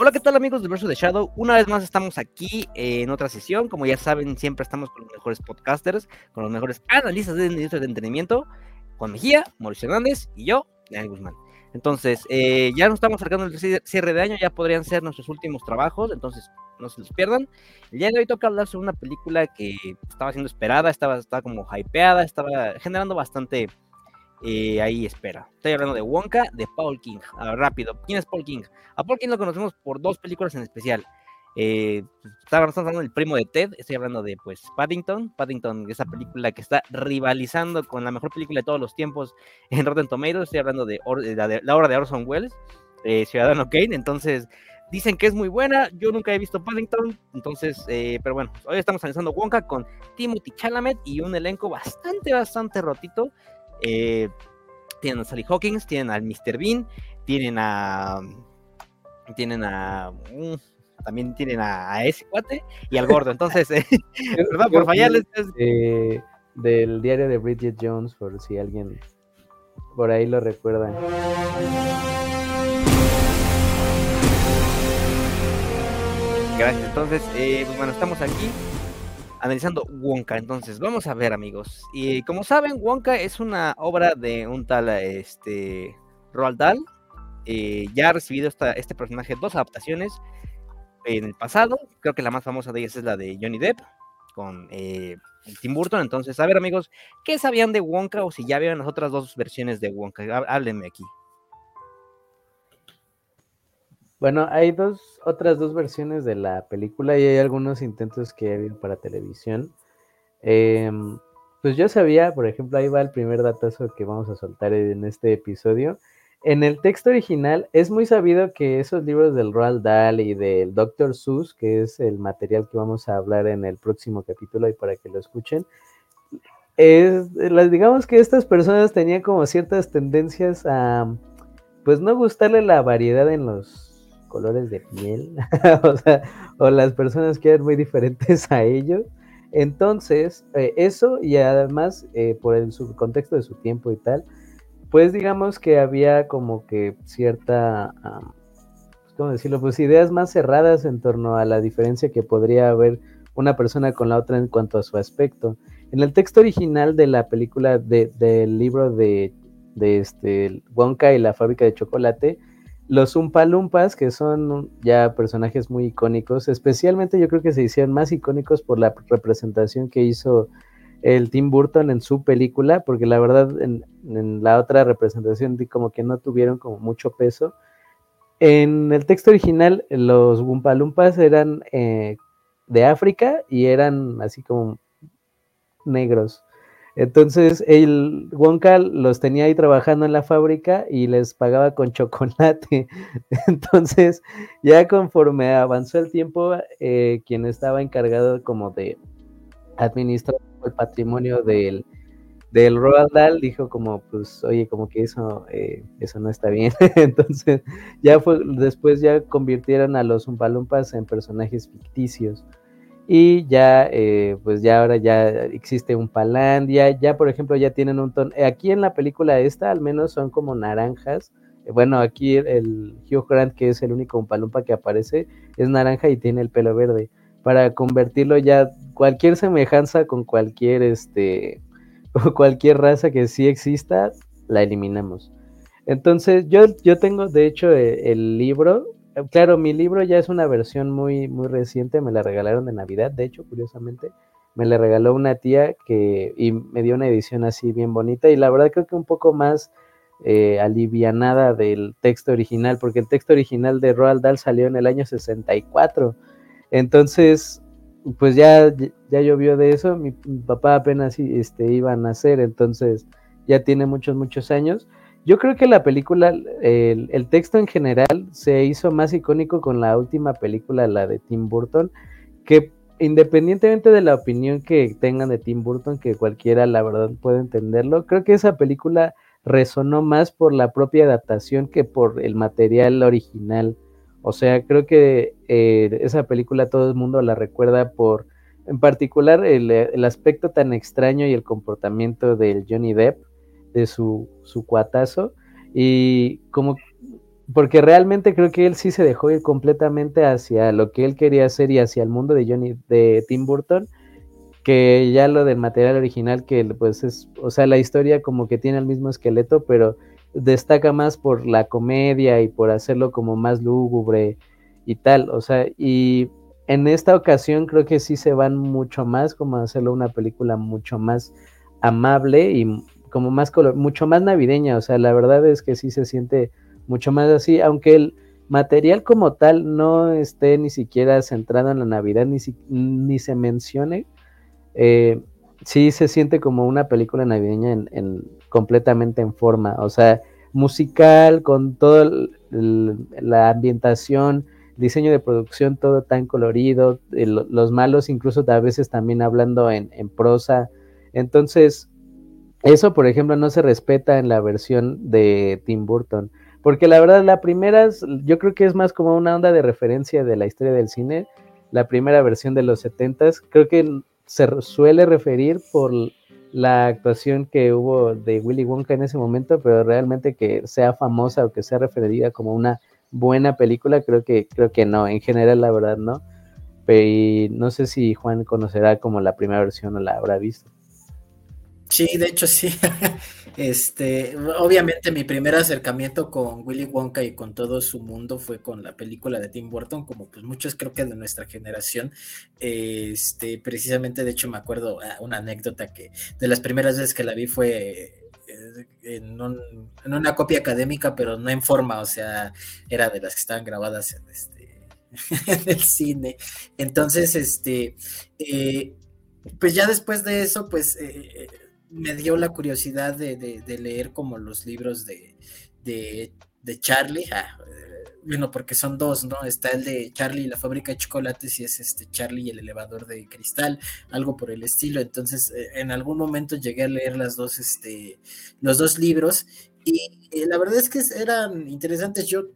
Hola, ¿qué tal amigos del Verso de Shadow? Una vez más estamos aquí en otra sesión. Como ya saben, siempre estamos con los mejores podcasters, con los mejores analistas de industria de entretenimiento, Juan Mejía, Mauricio Hernández y yo, Daniel Guzmán. Entonces, eh, ya nos estamos acercando al cierre de año, ya podrían ser nuestros últimos trabajos, entonces no se los pierdan. El día de hoy toca hablar sobre una película que estaba siendo esperada, estaba, estaba como hypeada, estaba generando bastante eh, ahí espera. Estoy hablando de Wonka, de Paul King. rápido, ¿quién es Paul King? A Paul King lo conocemos por dos películas en especial. Eh, estamos hablando del primo de Ted, estoy hablando de pues Paddington, Paddington, esa película que está rivalizando con la mejor película de todos los tiempos en Rotten Tomatoes, estoy hablando de, la, obra de Orson Welles, eh, Ciudadano Kane, entonces dicen que es muy buena, yo nunca he visto Paddington, entonces, eh, pero bueno, hoy estamos analizando Wonka con Timothy Chalamet y un elenco bastante, bastante rotito, eh, tienen a Sally Hawkins, tienen al Mr. Bean, tienen a. Tienen a. Mm, también tienen a, ese cuate y al gordo. Entonces, eh, ¿verdad? Por fallarles. del diario de Bridget Jones, por si alguien por ahí lo recuerda. Gracias. Entonces, eh, pues bueno, estamos aquí analizando Wonka. Entonces, vamos a ver, amigos. Y como saben, Wonka es una obra de un tal este, Roald Dahl. Eh, ya ha recibido esta, este personaje dos adaptaciones en el pasado. Creo que la más famosa de ellas es la de Johnny Depp con eh, Tim Burton. Entonces, a ver, amigos, ¿qué sabían de Wonka o si ya vieron las otras dos versiones de Wonka? Háblenme aquí. Bueno, hay dos, otras dos versiones de la película y hay algunos intentos que habido para televisión. Em, pues yo sabía, por ejemplo, ahí va el primer datazo que vamos a soltar en este episodio. En el texto original es muy sabido que esos libros del Roald Dahl y del Dr. Seuss, que es el material que vamos a hablar en el próximo capítulo y para que lo escuchen, es, digamos que estas personas tenían como ciertas tendencias a, pues no gustarle la variedad en los colores de piel, o, las personas que eran muy diferentes a ellos. Entonces, eh, eso y además eh, por el contexto de su tiempo y tal, pues digamos que había como que cierta, pues, ¿cómo decirlo? Pues ideas más cerradas en torno a la diferencia que podría haber una persona con la otra en cuanto a su aspecto. En el texto original de la película del libro de, de este, Wonka y la fábrica de chocolate, los Umpalumpas, que son ya personajes muy icónicos, especialmente yo creo que se hicieron más icónicos por la representación que hizo el Tim Burton en su película, porque la verdad en, la otra representación como que no tuvieron como mucho peso. En el texto original, los Umpalumpas eran eh, de África y eran así como negros. Entonces, el Wonka los tenía ahí trabajando en la fábrica y les pagaba con chocolate. Entonces, ya conforme avanzó el tiempo, eh, quien estaba encargado como de administrar el patrimonio del, del Roald Dahl dijo como, pues, oye, como que eso, eh, eso no está bien. Entonces, ya fue, después ya convirtieron a los Umpalumpas en personajes ficticios y ya eh, pues ya ahora ya existe un Palandia, ya por ejemplo ya tienen un tono, aquí en la película esta al menos son como naranjas, eh, bueno aquí el, Hugh Grant que es el único Palumpa que aparece es naranja y tiene el pelo verde, para convertirlo ya cualquier semejanza con cualquier este cualquier raza que sí exista la eliminamos. Entonces yo, yo tengo de hecho eh, el libro claro, mi libro ya es una versión muy, muy reciente, me la regalaron de Navidad, de hecho, curiosamente, me la regaló una tía que, y me dio una edición así bien bonita, y la verdad creo que un poco más eh, alivianada del texto original, porque el texto original de Roald Dahl salió en el año 64, entonces, pues ya, ya llovió de eso, mi, papá apenas este, iba a nacer, entonces ya tiene muchos, muchos años, yo creo que la película, el, texto en general se hizo más icónico con la última película, la de Tim Burton, que independientemente de la opinión que tengan de Tim Burton, que cualquiera la verdad puede entenderlo, creo que esa película resonó más por la propia adaptación que por el material original. O sea, creo que eh, esa película todo el mundo la recuerda por, en particular, el, el aspecto tan extraño y el comportamiento del Johnny Depp de su, su cuatazo. Y como porque realmente creo que él sí se dejó ir completamente hacia lo que él quería hacer y hacia el mundo de Johnny, de Tim Burton, que ya lo del material original, que pues es, o sea, la historia como que tiene el mismo esqueleto, pero destaca más por la comedia y por hacerlo como más lúgubre y tal, o sea, y en esta ocasión creo que sí se van mucho más como hacerlo una película mucho más amable y como más color, mucho más navideña, o sea, la verdad es que sí se siente mucho más así, aunque el material como tal no esté ni siquiera centrado en la Navidad, ni, ni se mencione, eh, sí se siente como una película navideña en, completamente en forma, o sea, musical, con toda la ambientación, diseño de producción, todo tan colorido, los malos incluso a veces también hablando en prosa, entonces, eso, por ejemplo, no se respeta en la versión de Tim Burton. Porque la verdad, la primera, yo creo que es más como una onda de referencia de la historia del cine. La primera versión de los 70 creo que se suele referir por la actuación que hubo de Willy Wonka en ese momento, pero realmente que sea famosa o que sea referida como una buena película, creo que, creo que no, en general la verdad no. Y no sé si Juan conocerá como la primera versión o la habrá visto. Sí, de hecho sí. Este, obviamente mi primer acercamiento con Willy Wonka y con todo su mundo fue con la película de Tim Burton, como pues muchos creo que de nuestra generación. Este, precisamente, de hecho me acuerdo ah, una anécdota que de las primeras veces que la vi fue eh, en, una copia académica, pero no en forma, o sea, era de las que estaban grabadas en este en el cine. Entonces, este, eh, pues ya después de eso, pues eh, me dio la curiosidad de, leer como los libros de, de, Charlie. Ah, bueno, porque son dos, ¿no? Está el de Charlie y la fábrica de chocolates y es este Charlie y el elevador de cristal, algo por el estilo. Entonces, eh, en algún momento llegué a leer las dos, este, los dos libros y eh, la verdad es que eran interesantes. Yo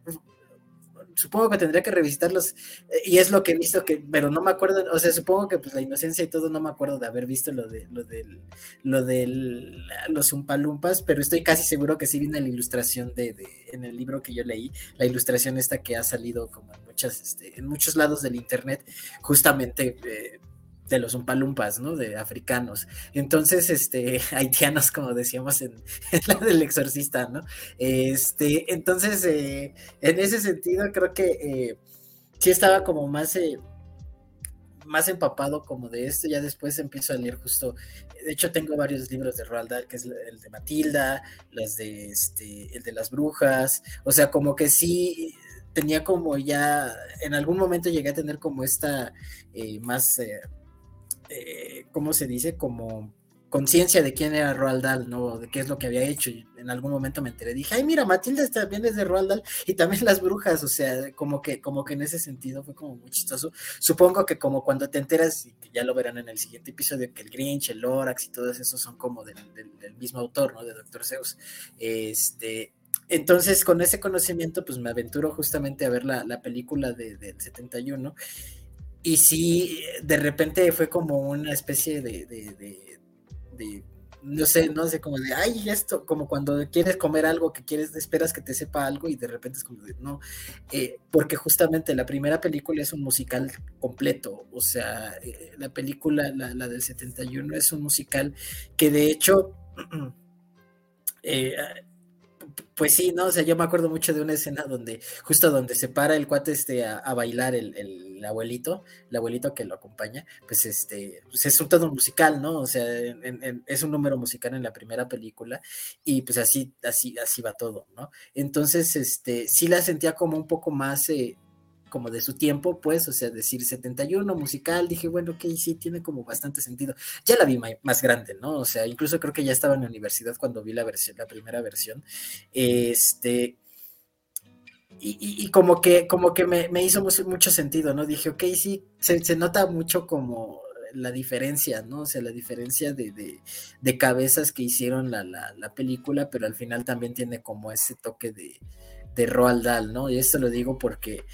supongo que tendría que revisitarlos eh, y es lo que he visto que, pero no me acuerdo, o sea, supongo que pues la inocencia y todo no me acuerdo de haber visto lo de lo del lo del los umpalumpas, pero estoy casi seguro que sí vi en la ilustración de, de, en el libro que yo leí, la ilustración esta que ha salido como en muchas este, en muchos lados del internet, justamente eh, de los umpalumpas, ¿no? De africanos. Entonces, este, haitianos, como decíamos en, la del exorcista, ¿no? Este, entonces, eh, en ese sentido, creo que eh, sí estaba como más, eh, más empapado como de esto. Ya después empiezo a leer justo, de hecho, tengo varios libros de Roald Dahl, que es el de Matilda, las de, este, el de las brujas. O sea, como que sí tenía como ya, en algún momento llegué a tener como esta más eh, ¿cómo se dice? Como conciencia de quién era Roald Dahl, ¿no? De qué es lo que había hecho. Y en algún momento me enteré, dije, ay, mira, Matilda también es de Roald Dahl y también las brujas, o sea, como que, como que en ese sentido fue como muy chistoso. Supongo que como cuando te enteras, y que ya lo verán en el siguiente episodio, que el Grinch, el Lorax y todos esos son como del, mismo autor, ¿no? De Doctor Zeus. Este, entonces, con ese conocimiento, pues me aventuro justamente a ver la, la película de, del 71 y sí, de repente fue como una especie de, de, no sé, no sé, como de, ay, esto, como cuando quieres comer algo que quieres, esperas que te sepa algo y de repente es como de, no, eh, porque justamente la primera película es un musical completo, o sea, eh, la película, la, la, del 71 es un musical que de hecho... Eh, pues sí, ¿no? O sea, yo me acuerdo mucho de una escena donde, justo donde se para el cuate este a, bailar el, abuelito, el abuelito que lo acompaña, pues este, pues es un todo musical, ¿no? O sea, es un número musical en la primera película y pues así, así, así va todo, ¿no? Entonces, este, sí la sentía como un poco más, eh, como de su tiempo, pues, o sea, decir 71 musical, dije, bueno, ok, sí, tiene como bastante sentido. Ya la vi más grande, ¿no? O sea, incluso creo que ya estaba en la universidad cuando vi la versión, la primera versión. Este, y, como que, como que me, hizo mucho, sentido, ¿no? Dije, ok, sí, se, nota mucho como la diferencia, ¿no? O sea, la diferencia de, de, cabezas que hicieron la, la, película, pero al final también tiene como ese toque de, de Roald Dahl, ¿no? Y esto lo digo porque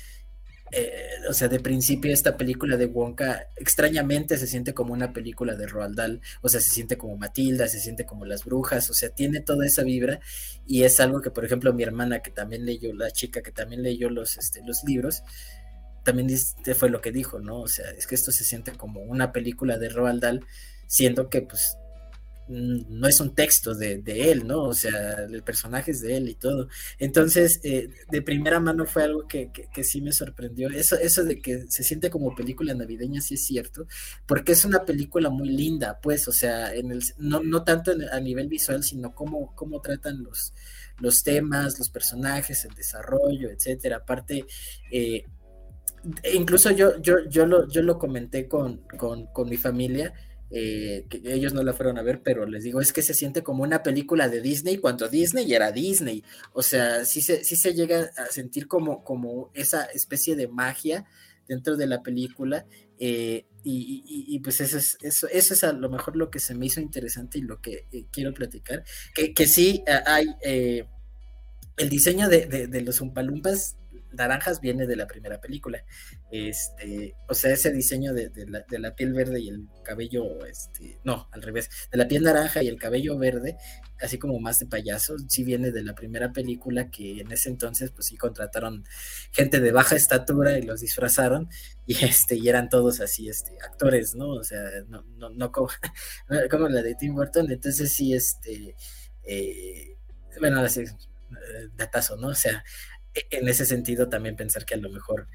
eh, o sea, de principio esta película de Wonka extrañamente se siente como una película de Roald Dahl, o sea, se siente como Matilda, se siente como Las Brujas, o sea, tiene toda esa vibra y es algo que, por ejemplo, mi hermana que también leyó, la chica que también leyó los, este, los libros, también fue lo que dijo, ¿no? O sea, es que esto se siente como una película de Roald Dahl, siendo que pues no es un texto de, él, ¿no? O sea, el personaje es de él y todo. Entonces, eh, de primera mano fue algo que, sí me sorprendió. Eso, eso de que se siente como película navideña, sí es cierto, porque es una película muy linda, pues, o sea, en el, no, no tanto a nivel visual, sino cómo, cómo tratan los, los temas, los personajes, el desarrollo, etcétera. Aparte, eh, incluso yo, yo, yo, lo, yo lo comenté con, con, con mi familia eh, que ellos no la fueron a ver, pero les digo, es que se siente como una película de Disney cuando Disney era Disney. O sea, sí se, sí se llega a sentir como, como esa especie de magia dentro de la película. Eh, y, pues eso es, eso, es a lo mejor lo que se me hizo interesante y lo que eh, quiero platicar. Que, que sí hay el diseño de, de, de los Umpalumpas naranjas viene de la primera película. Este, o sea, ese diseño de, la, piel verde y el cabello, este, no, al revés, de la piel naranja y el cabello verde, así como más de payaso, sí viene de la primera película que en ese entonces, pues sí contrataron gente de baja estatura y los disfrazaron y este, y eran todos así, este, actores, ¿no? O sea, no, no, no como, como la de Tim Burton, entonces sí, este, eh, bueno, así, eh, datazo, ¿no? O sea, en ese sentido también pensar que a lo mejor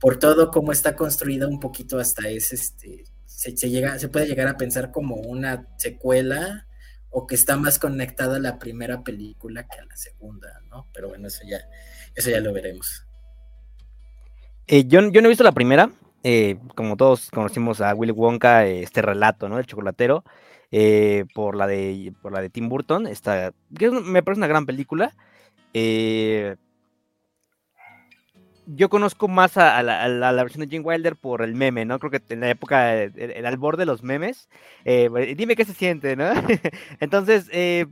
por todo como está construida un poquito hasta es este se, llega se puede llegar a pensar como una secuela o que está más conectada a la primera película que a la segunda, ¿no? Pero bueno, eso ya eso ya lo veremos. Eh, yo, yo, no he visto la primera, eh, como todos conocimos a Willy Wonka, este relato, ¿no? El chocolatero, eh, por la de por la de Tim Burton, esta, me parece una gran película. Eh, yo conozco más a, la, versión de Jim Wilder por el meme, ¿no? Creo que en la época, el, albor de los memes, eh, dime qué se siente, ¿no? Entonces, eh,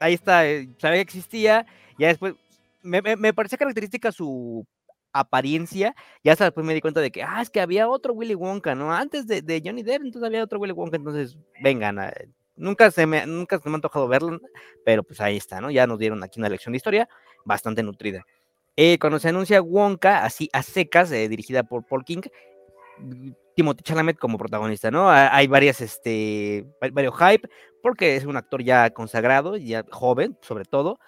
ahí está, eh, sabía que existía, ya después, me, me, parecía característica su apariencia, ya hasta después me di cuenta de que, ah, es que había otro Willy Wonka, ¿no? Antes de, Johnny Depp, entonces había otro Willy Wonka, entonces, vengan, nunca se me, nunca se me ha antojado verlo, pero pues ahí está, ¿no? Ya nos dieron aquí una lección de historia bastante nutrida. Eh, cuando se anuncia Wonka, así a secas, eh, dirigida por Paul King, Timothy Chalamet como protagonista, ¿no? Hay varias, este, varios hype, porque es un actor ya consagrado, ya joven, sobre todo,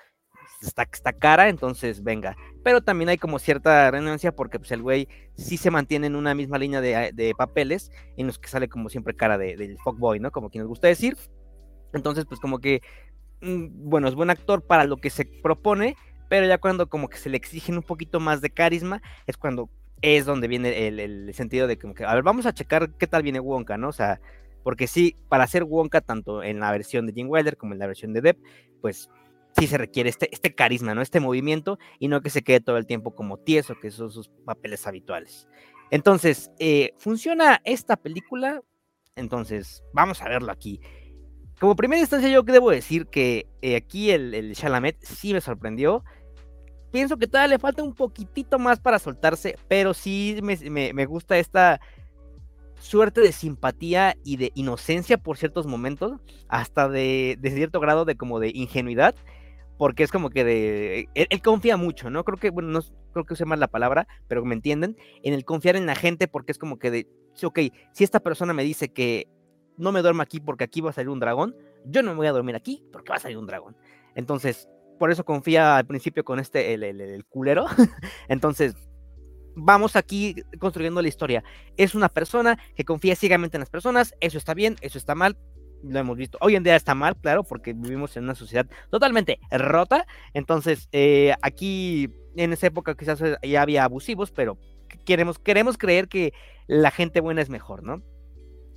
está, está cara, entonces venga. Pero también hay como cierta renuncia porque pues el güey sí se mantiene en una misma línea de, papeles en los que sale como siempre cara de, del fuckboy, ¿no? Como quien nos gusta decir. Entonces, pues como que, mm, bueno, es buen actor para lo que se propone, pero ya cuando como que se le exigen un poquito más de carisma, es cuando es donde viene el, sentido de como que, a ver, vamos a checar qué tal viene Wonka, ¿no? O sea, porque sí, para hacer Wonka, tanto en la versión de Jim Wilder como en la versión de Depp, pues sí se requiere este, este carisma, ¿no? Este movimiento y no que se quede todo el tiempo como tieso, que son sus papeles habituales. Entonces, eh, ¿funciona esta película? Entonces, vamos a verlo aquí. Como primera instancia, yo debo decir que eh, aquí el, el Chalamet sí me sorprendió pienso que todavía le falta un poquitito más para soltarse, pero sí me, gusta esta suerte de simpatía y de inocencia por ciertos momentos, hasta de, cierto grado de como de ingenuidad, porque es como que de él, confía mucho, ¿no? Creo que, bueno, no creo que use más la palabra, pero me entienden, en el confiar en la gente, porque es como que de, ok, si esta persona me dice que no me duermo aquí porque aquí va a salir un dragón, yo no me voy a dormir aquí porque va a salir un dragón. Entonces, por eso confía al principio con este, el, culero. Entonces, vamos aquí construyendo la historia. Es una persona que confía ciegamente en las personas, eso está bien, eso está mal, lo hemos visto. Hoy en día está mal, claro, porque vivimos en una sociedad totalmente rota. Entonces, eh, aquí en esa época quizás ya había abusivos, pero queremos, queremos creer que la gente buena es mejor, ¿no?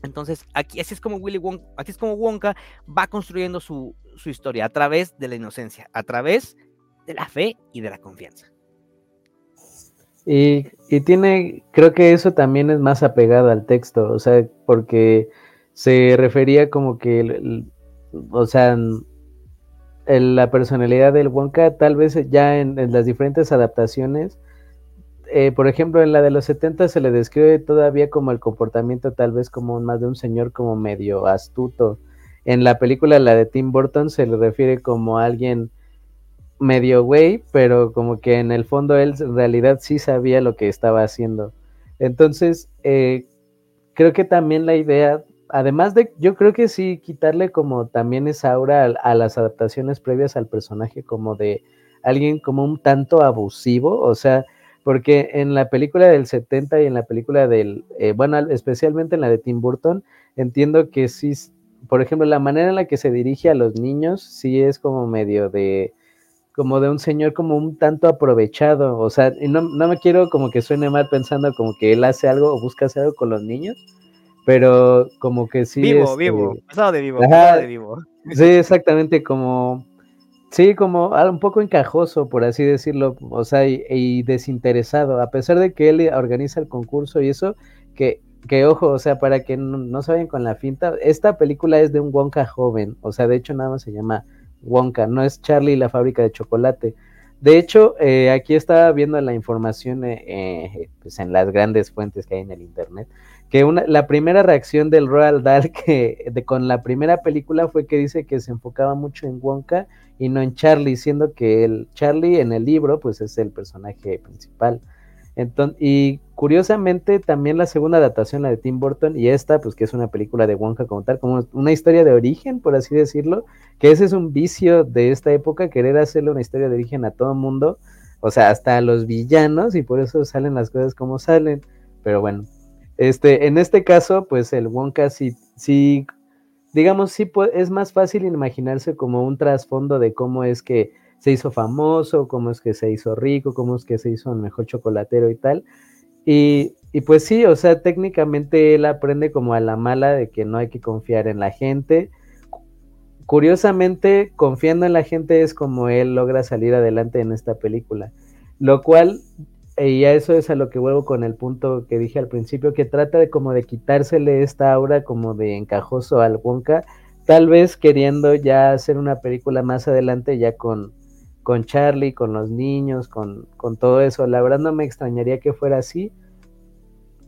Entonces, aquí así es como Willy Wonka, así es como Wonka va construyendo su, historia a través de la inocencia, a través de la fe y de la confianza. Y, tiene, creo que eso también es más apegado al texto, o sea, porque se refería como que, o sea, la personalidad del Wonka tal vez ya en, las diferentes adaptaciones eh, por ejemplo, en la de los 70 se le describe todavía como el comportamiento tal vez como más de un señor como medio astuto. En la película, la de Tim Burton, se le refiere como alguien medio güey, pero como que en el fondo él en realidad sí sabía lo que estaba haciendo. Entonces, eh, creo que también la idea, además de, yo creo que sí, quitarle como también esa aura a las adaptaciones previas al personaje como de alguien como un tanto abusivo, o sea, porque en la película del 70 y en la película del, eh, bueno, especialmente en la de Tim Burton, entiendo que sí, por ejemplo, la manera en la que se dirige a los niños, sí es como medio de, como de un señor como un tanto aprovechado, o sea, y no, no me quiero como que suene mal pensando como que él hace algo o busca hacer algo con los niños, pero como que sí. Vivo, este, vivo, pasado de vivo, pasado de vivo. Sí, exactamente, como Sí, como un poco encajoso, por así decirlo, o sea, y, desinteresado, a pesar de que él organiza el concurso y eso, que, que ojo, o sea, para que no, se vayan con la finta, esta película es de un Wonka joven, o sea, de hecho nada más se llama Wonka, no es Charlie y la fábrica de chocolate. De hecho, eh, aquí estaba viendo la información eh, eh, pues en las grandes fuentes que hay en el internet, que una, la primera reacción del Royal Dahl que de, con la primera película fue que dice que se enfocaba mucho en Wonka y no en Charlie, siendo que el Charlie en el libro pues es el personaje principal. Entonces, y curiosamente también la segunda adaptación, la de Tim Burton, y esta, pues que es una película de Wonka como tal, como una historia de origen, por así decirlo, que ese es un vicio de esta época, querer hacerle una historia de origen a todo mundo, o sea, hasta a los villanos, y por eso salen las cosas como salen. Pero bueno, este, en este caso, pues el Wonka sí, sí digamos, sí es más fácil imaginarse como un trasfondo de cómo es que se hizo famoso, cómo es que se hizo rico, cómo es que se hizo un mejor chocolatero y tal. Y, y, pues sí, o sea, técnicamente él aprende como a la mala de que no hay que confiar en la gente. Curiosamente, confiando en la gente es como él logra salir adelante en esta película, lo cual y a eso es a lo que vuelvo con el punto que dije al principio, que trata de como de quitársele esta aura como de encajoso al Wonka, tal vez queriendo ya hacer una película más adelante ya con, con Charlie, con los niños, con, con todo eso. La verdad no me extrañaría que fuera así,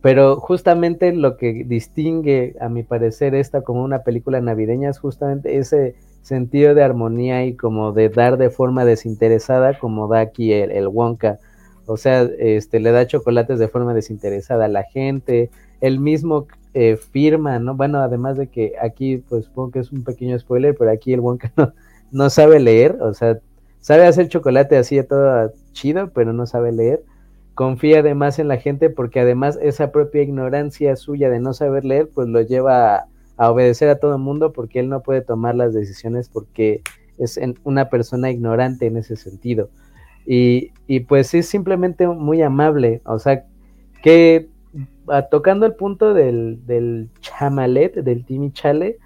pero justamente lo que distingue, a mi parecer, esta como una película navideña es justamente ese sentido de armonía y como de dar de forma desinteresada como da aquí el, el Wonka o sea, este, le da chocolates de forma desinteresada a la gente, él mismo eh, firma, ¿no? Bueno, además de que aquí, pues supongo que es un pequeño spoiler, pero aquí el Wonka no, sabe leer, o sea, sabe hacer chocolate así todo chido, pero no sabe leer. Confía además en la gente porque además esa propia ignorancia suya de no saber leer, pues lo lleva a obedecer a todo el mundo porque él no puede tomar las decisiones porque es una persona ignorante en ese sentido. Y, y pues es simplemente muy amable, o sea, que tocando el punto del, del chamalet, del Timmy Chale,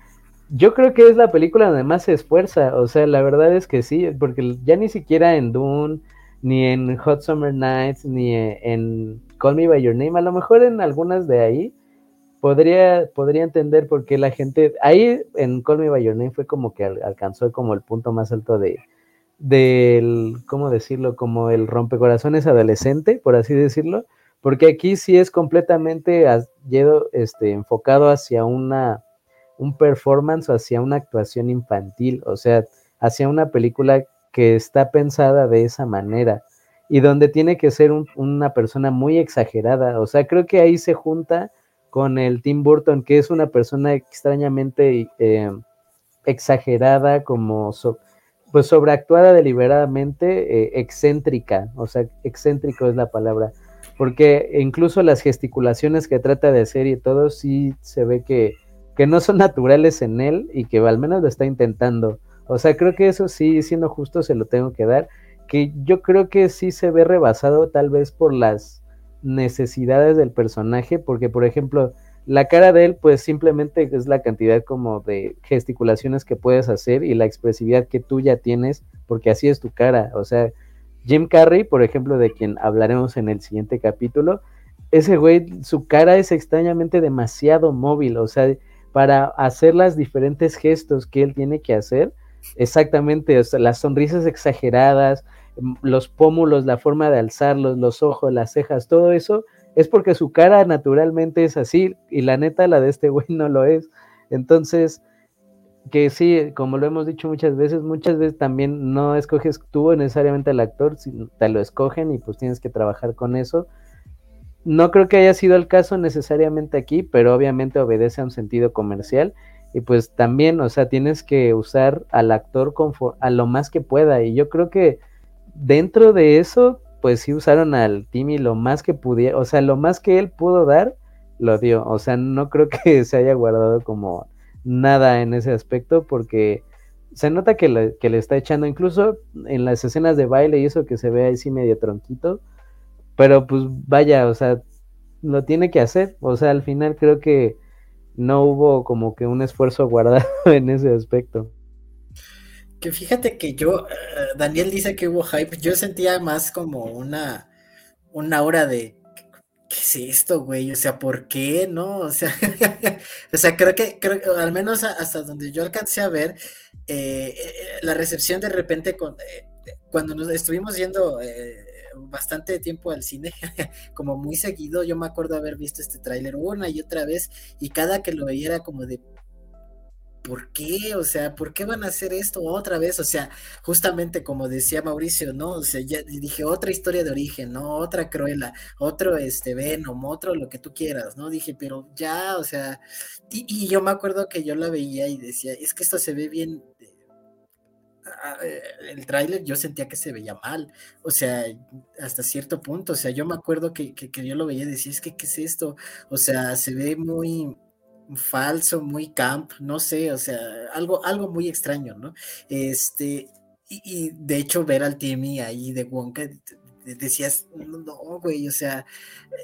yo creo que es la película donde más se esfuerza, o sea, la verdad es que sí, porque ya ni siquiera en Dune, ni en Hot Summer Nights, ni en Call Me By Your Name, a lo mejor en algunas de ahí, podría, podría entender por qué la gente, ahí en Call Me By Your Name fue como que alcanzó como el punto más alto de, del, ¿cómo decirlo? Como el rompecorazones adolescente, por así decirlo, porque aquí sí es completamente este, enfocado hacia una, un performance hacia una actuación infantil, o sea, hacia una película que está pensada de esa manera y donde tiene que ser una persona muy exagerada, o sea, creo que ahí se junta con el Tim Burton, que es una persona extrañamente eh, exagerada, como pues sobreactuada deliberadamente, eh, excéntrica, o sea, excéntrico es la palabra, porque incluso las gesticulaciones que trata de hacer y todo sí se ve que, que no son naturales en él y que al menos lo está intentando. O sea, creo que eso sí, siendo justo, se lo tengo que dar, que yo creo que sí se ve rebasado tal vez por las necesidades del personaje, porque por ejemplo, la cara de él, pues simplemente es la cantidad como de gesticulaciones que puedes hacer y la expresividad que tú ya tienes, porque así es tu cara. O sea, Jim Carrey, por ejemplo, de quien hablaremos en el siguiente capítulo, ese güey, su cara es extrañamente demasiado móvil, o sea, para hacer las diferentes gestos que él tiene que hacer, exactamente, o sea, las sonrisas exageradas, los pómulos, la forma de alzarlos, los ojos, las cejas, todo eso, es porque su cara naturalmente es así y la neta la de este güey no lo es. Entonces, que sí, como lo hemos dicho muchas veces, muchas veces también no escoges tú necesariamente al actor, sino te lo escogen y pues tienes que trabajar con eso. No creo que haya sido el caso necesariamente aquí, pero obviamente obedece a un sentido comercial y pues también, o sea, tienes que usar al actor a lo más que pueda y yo creo que dentro de eso, pues sí usaron al Timmy lo más que pudiera, o sea, lo más que él pudo dar, lo dio, o sea, no creo que se haya guardado como nada en ese aspecto porque se nota que le, que le está echando, incluso en las escenas de baile y eso que se ve ahí sí medio tronquito, pero pues vaya, o sea, lo tiene que hacer, o sea, al final creo que no hubo como que un esfuerzo guardado en ese aspecto. Fíjate que yo, eh, Daniel dice que hubo hype, yo sentía más como una, una aura de ¿qué es esto, güey? O sea, ¿por qué? ¿No? O sea, o sea creo que, creo, al menos hasta donde yo alcancé a ver, eh, eh, la recepción de repente, con, cuando nos estuvimos yendo bastante tiempo al cine, como muy seguido, yo me acuerdo haber visto este tráiler una y otra vez, y cada que lo veía era como de, ¿por qué? O sea, ¿por qué van a hacer esto otra vez? O sea, justamente como decía Mauricio, ¿no? O sea, ya dije otra historia de origen, ¿no? Otra Cruella, otro este Venom, otro lo que tú quieras, ¿no? Dije, pero ya, o sea, y, yo me acuerdo que yo la veía y decía, es que esto se ve bien, eh, el tráiler yo sentía que se veía mal, o sea, hasta cierto punto, o sea, yo me acuerdo que, que, que yo lo veía y decía, es que, ¿qué es esto? O sea, se ve muy falso, muy camp, no sé, o sea, algo, algo muy extraño, ¿no? Este, y, de hecho ver al Timmy ahí de Wonka, decías, no, güey, o sea,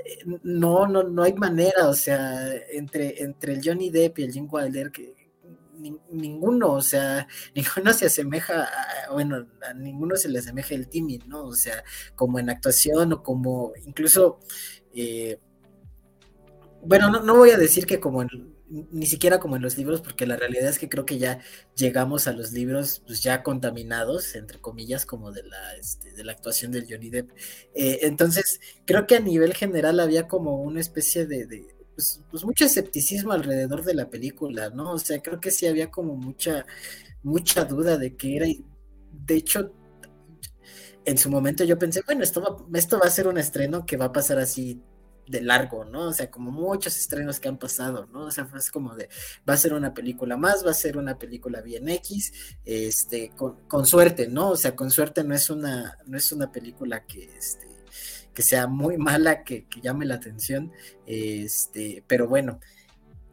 eh, no, no, no hay manera, o sea, entre, entre el Johnny Depp y el Jim Wilder, que ninguno, o sea, ninguno se asemeja, bueno, a ninguno se le asemeja el Timmy, ¿no? O sea, como en actuación o como incluso... Eh, bueno, no, no, voy a decir que como en, ni siquiera como en los libros, porque la realidad es que creo que ya llegamos a los libros pues, ya contaminados, entre comillas, como de la, este, de la actuación del Johnny Depp. Eh, entonces, creo que a nivel general había como una especie de, pues, pues, mucho escepticismo alrededor de la película, ¿no? O sea, creo que sí había como mucha, mucha duda de que era, de hecho, en su momento yo pensé, bueno, esto va, esto va a ser un estreno que va a pasar así de largo, ¿no? O sea, como muchos estrenos que han pasado, ¿no? O sea, es como de, va a ser una película más, va a ser una película bien X, este, con, suerte, ¿no? O sea, con suerte no es una, no es una película que, este, que sea muy mala, que, que llame la atención, este, pero bueno,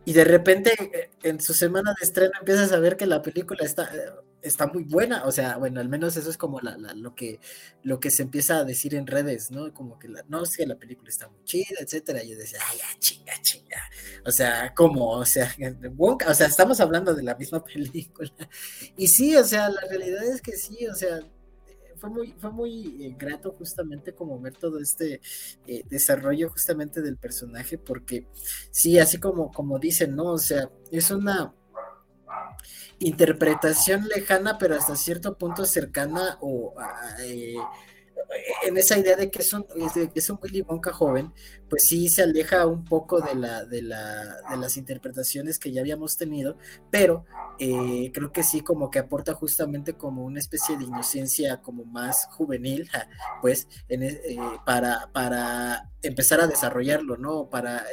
y de repente eh, en su semana de estreno empiezas a ver que la película está, eh, está muy buena, o sea, bueno, al menos eso es como la, lo, que, lo que se empieza a decir en redes, ¿no? Como que la, no, es que la película está muy chida, etcétera, y yo decía, ay, ya, chinga, chinga, o sea, ¿cómo? O sea, o sea, estamos hablando de la misma película, y sí, o sea, la realidad es que sí, o sea, fue muy, fue muy eh, grato justamente como ver todo este eh, desarrollo justamente del personaje, porque sí, así como, como dicen, ¿no? O sea, es una interpretación lejana, pero hasta cierto punto cercana o eh, en esa idea de que es un, es un Willy Wonka joven, pues sí se aleja un poco de, la, de, la, de las interpretaciones que ya habíamos tenido, pero eh, creo que sí como que aporta justamente como una especie de inocencia como más juvenil, pues, en, eh, para, para empezar a desarrollarlo, ¿no? Para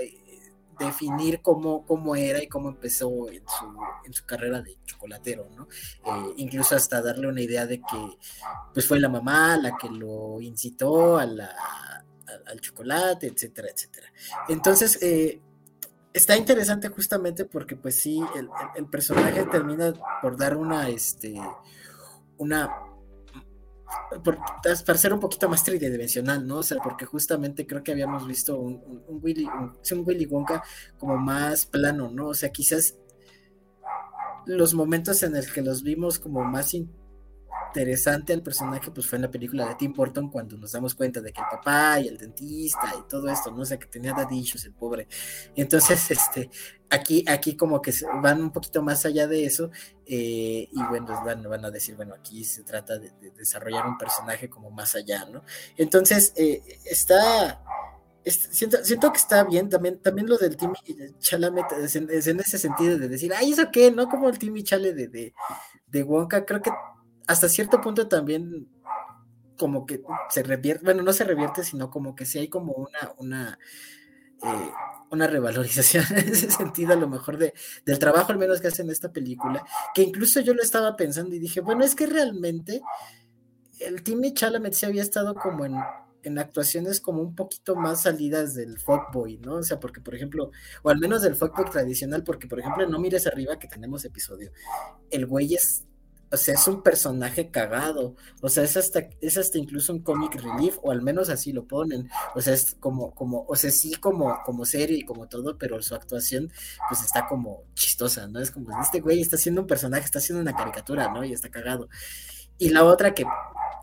definir cómo, cómo era y cómo empezó en su, en su carrera de chocolatero, ¿no? Eh, incluso hasta darle una idea de que pues fue la mamá la que lo incitó a al chocolate, etcétera, etcétera. Entonces, eh, está interesante justamente porque pues sí, el, el, personaje termina por dar una, este, una para ser un poquito más tridimensional, ¿no? O sea, porque justamente creo que habíamos visto un, Willy, un, Willy Wonka como más plano, ¿no? O sea, quizás los momentos en los que los vimos como más interesante al personaje, pues fue en la película de Tim Burton cuando nos damos cuenta de que el papá y el dentista y todo esto, ¿no? O sea, que tenía dadichos el pobre. entonces, este, aquí, aquí como que van un poquito más allá de eso eh, y bueno, van, van, a decir, bueno, aquí se trata de, desarrollar un personaje como más allá, ¿no? Entonces, eh, está siento, siento que está bien también, también lo del Timmy Chalamet es en, ese sentido de decir, ay, ¿eso qué? ¿No? Como el Timmy Chale de, de, de Wonka, creo que hasta cierto punto también como que se revierte, bueno, no se revierte, sino como que sí hay como una, una, eh, una revalorización en ese sentido, a lo mejor de, del trabajo al menos que hacen esta película, que incluso yo lo estaba pensando y dije, bueno, es que realmente el Timmy Chalamet sí había estado como en en actuaciones como un poquito más salidas del fuckboy, ¿no? O sea, porque por ejemplo, o al menos del fuckboy tradicional, porque por ejemplo, no mires arriba que tenemos episodio, el güey es, o sea, es un personaje cagado, o sea, es hasta, es hasta incluso un comic relief, o al menos así lo ponen, o sea, es como, como, o sea, sí como, como serie y como todo, pero su actuación, pues está como chistosa, ¿no? Es como, este güey está haciendo un personaje, está haciendo una caricatura, ¿no? Y está cagado. Y la otra que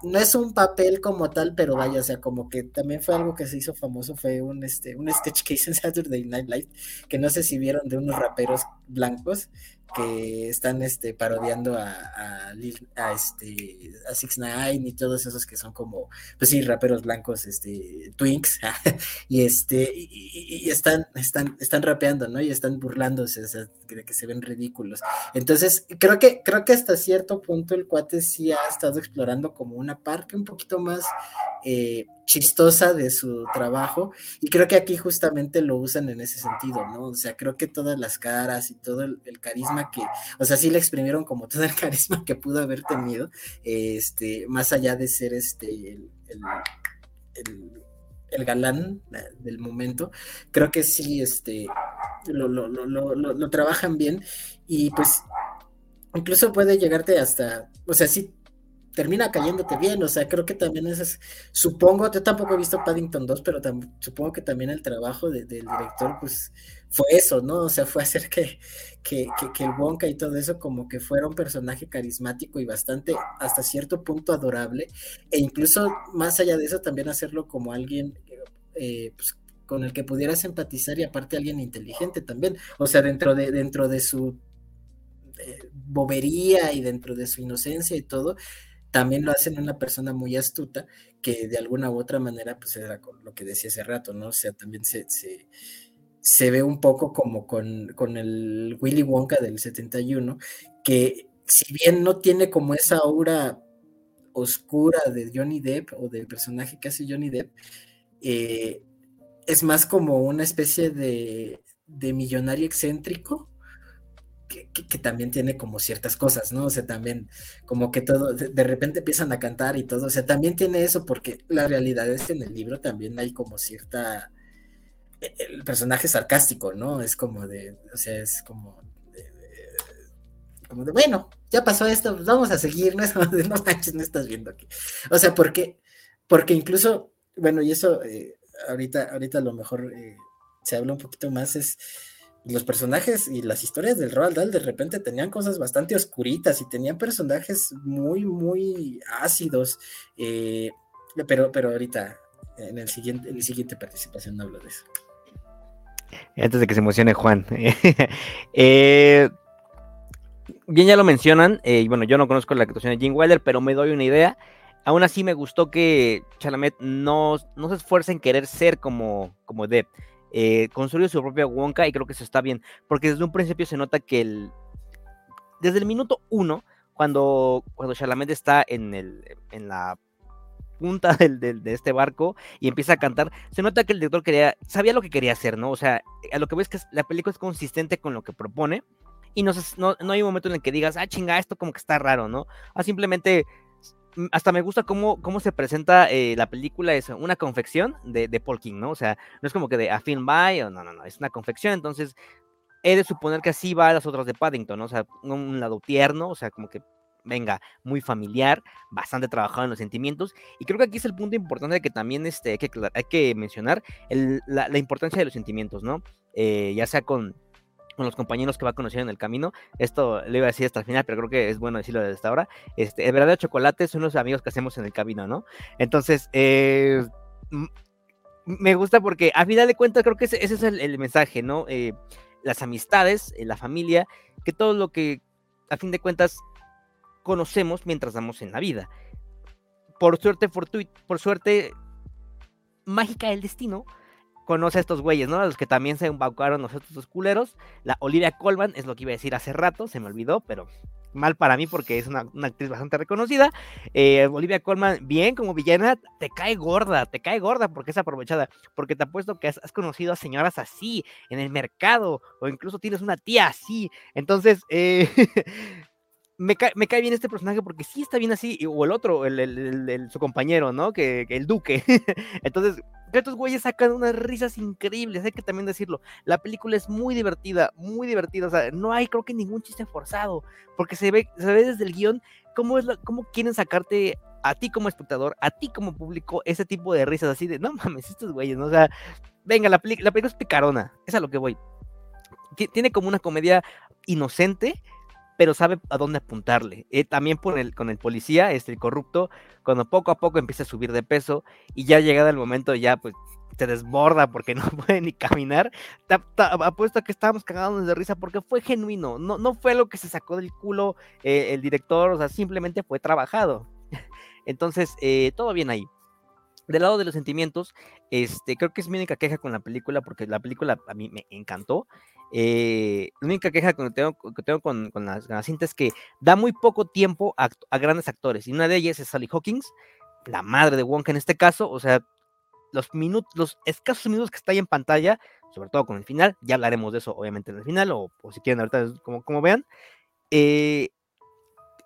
no es un papel como tal, pero vaya, o sea, como que también fue algo que se hizo famoso, fue un, este, un sketch que hizo en Saturday Night Live, que no sé si vieron de unos raperos blancos que están este, parodiando a, a, este, a Six Nine y todos esos que son como, pues sí, raperos blancos, este, twinks, y este, y, están, están, están rapeando, ¿no? Y están burlándose, de que se ven ridículos. Entonces, creo que, creo que hasta cierto punto el cuate sí ha estado explorando como una parte un poquito más eh, chistosa de su trabajo y creo que aquí justamente lo usan en ese sentido, ¿no? O sea, creo que todas las caras y todo el, carisma que, o sea, sí le exprimieron como todo el carisma que pudo haber tenido, este, más allá de ser este, el, galán del momento, creo que sí, este, lo, lo, lo, lo trabajan bien y pues incluso puede llegarte hasta, o sea, sí termina cayéndote bien, o sea, creo que también es, supongo, yo tampoco he visto Paddington 2, pero supongo que también el trabajo del director, pues, fue eso, ¿no? O sea, fue hacer que, que, que, el Wonka y todo eso como que fuera un personaje carismático y bastante, hasta cierto punto, adorable, e incluso más allá de eso, también hacerlo como alguien, eh, pues, con el que pudieras empatizar y aparte alguien inteligente también, o sea, dentro de, dentro de su eh, bobería y dentro de su inocencia y todo, también lo hacen una persona muy astuta que de alguna u otra manera, pues era lo que decía hace rato, ¿no? O sea, también se, se, ve un poco como con, con, el Willy Wonka del 71, que si bien no tiene como esa aura oscura de Johnny Depp o del personaje que hace Johnny Depp, eh, es más como una especie de, de millonario excéntrico que, también tiene como ciertas cosas, ¿no? O sea, también como que todo, de, repente empiezan a cantar y todo, o sea, también tiene eso porque la realidad es que en el libro también hay como cierta, e, el personaje sarcástico, ¿no? Es como de, o sea, es como de, como de bueno, ya pasó esto, pues vamos a seguir, no, no manches, no estás viendo aquí. O sea, porque, porque incluso, bueno, y eso eh, ahorita, ahorita a lo mejor eh, se habla un poquito más, es los personajes y las historias del Roald Dahl de repente tenían cosas bastante oscuritas y tenían personajes muy, muy ácidos. Eh, pero, pero ahorita, en el siguiente, en la siguiente participación hablo de eso. Antes de que se emocione Juan. Eh, bien, ya lo mencionan. Eh, y bueno, yo no conozco la actuación de Jim Wilder, pero me doy una idea. Aún así me gustó que Chalamet no, no se esfuerce en querer ser como, como Depp eh, construye su propia Wonka y creo que eso está bien, porque desde un principio se nota que el, desde el minuto uno, cuando, cuando Chalamet está en, el, en la punta del, de este barco y empieza a cantar, se nota que el director quería, sabía lo que quería hacer, ¿no? O sea, a lo que ves que la película es consistente con lo que propone y no, no, no, hay un momento en el que digas, ah, chinga, esto como que está raro, ¿no? Ah, simplemente hasta me gusta cómo, cómo se presenta eh, la película, es una confección de, de, Paul King, ¿no? O sea, no es como que de a film by, o no, no, no, es una confección, entonces he de suponer que así va a las otras de Paddington, ¿no? O sea, un lado tierno, o sea, como que venga, muy familiar, bastante trabajado en los sentimientos, y creo que aquí es el punto importante que también este, hay, que, hay que mencionar, la, la, importancia de los sentimientos, ¿no? Eh, ya sea con con los compañeros que va conociendo en el camino. Esto lo iba a decir hasta el final, pero creo que es bueno decirlo desde ahora. Este, el verdadero chocolate son los amigos que hacemos en el camino, ¿no? Entonces, eh, me gusta porque a final de cuentas creo que ese, es el, mensaje, ¿no? Eh, las amistades, eh, la familia, que todo lo que a fin de cuentas conocemos mientras damos en la vida. Por suerte, por suerte mágica del destino, conoce a estos güeyes, ¿no? A los que también se embaucaron nosotros los culeros. La Olivia Colman es lo que iba a decir hace rato, se me olvidó, pero mal para mí porque es una, actriz bastante reconocida. Eh, Olivia Colman, bien como villana, te cae gorda, te cae gorda porque es aprovechada, porque te apuesto que has, conocido a señoras así en el mercado o incluso tienes una tía así. Entonces, eh, me, cae, me cae bien este personaje porque sí está bien así, o el otro, el, su compañero, ¿no? Que, el duque. Entonces, estos güeyes sacan unas risas increíbles, hay que también decirlo. La película es muy divertida, muy divertida. O sea, no hay, creo que ningún chiste forzado, porque se ve, se ve desde el guion cómo, es cómo quieren sacarte a ti como espectador, a ti como público, ese tipo de risas así de, no mames, estos güeyes, ¿no? O sea, venga, la, la película es picarona, es a lo que voy. Tiene como una comedia inocente, pero sabe a dónde apuntarle. Eh, también con el, policía, este, el corrupto, cuando poco a poco empieza a subir de peso y ya llegado el momento ya pues se desborda porque no puede ni caminar, apuesto a que estábamos cagándonos de risa porque fue genuino, no, no fue lo que se sacó del culo eh, el director, o sea, simplemente fue trabajado. Entonces, eh, todo bien ahí. Del lado de los sentimientos, este, creo que es mi única queja con la película, porque la película a mí me encantó. Eh, la única queja que tengo, que tengo con, con, la, cinta es que da muy poco tiempo a, grandes actores. Y una de ellas es Sally Hawkins, la madre de Wonka en este caso. O sea, los minutos, los escasos minutos que está ahí en pantalla, sobre todo con el final, ya hablaremos de eso obviamente en el final, o, si quieren ahorita como, como vean. Eh,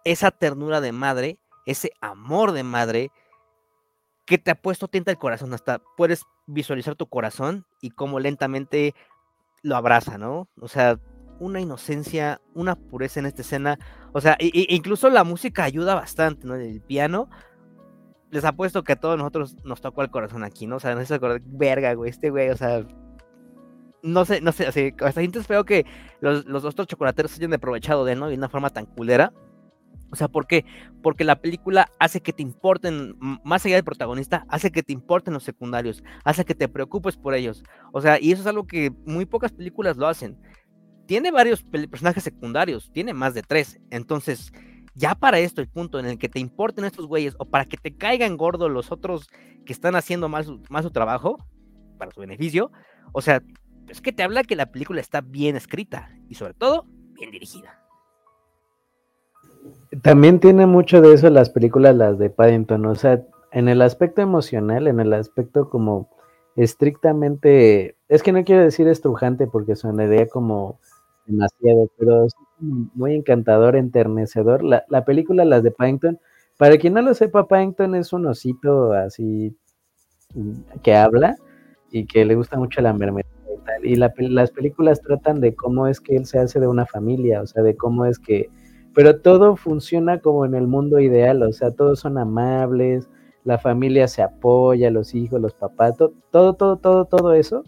esa ternura de madre, ese amor de madre, que te ha puesto tinta el corazón, hasta puedes visualizar tu corazón y cómo lentamente lo abraza, ¿no? O sea, una inocencia, una pureza en esta escena. O sea, incluso la música ayuda bastante, ¿no? El piano. Les apuesto que a todos nosotros nos tocó el corazón aquí, ¿no? O sea, no se verga, güey, este güey, o sea. No sé, no sé, así, hasta sientes feo que los, los otros chocolateros se hayan aprovechado de él, ¿no? De una forma tan culera. O sea, ¿por qué? Porque la película hace que te importen, más allá del protagonista, hace que te importen los secundarios, hace que te preocupes por ellos. O sea, y eso es algo que muy pocas películas lo hacen. Tiene varios personajes secundarios, tiene más de tres. Entonces, ya para esto, el punto en el que te importen estos güeyes, o para que te caigan gordos los otros que están haciendo más, más su trabajo, para su beneficio, o sea, es que te habla que la película está bien escrita y sobre todo, bien dirigida. También tiene mucho de eso las películas, las de Paddington, o sea, en el aspecto emocional, en el aspecto como estrictamente, es que no quiero decir estrujante porque sonaría como demasiado, pero es muy encantador, enternecedor. La, la película, las de Paddington, para quien no lo sepa, Paddington es un osito así que habla y que le gusta mucho la mermelada y tal. Y las películas tratan de cómo es que él se hace de una familia, o sea, de cómo es que pero todo funciona como en el mundo ideal, o sea, todos son amables, la familia se apoya, los hijos, los papás, todo, todo, todo, todo eso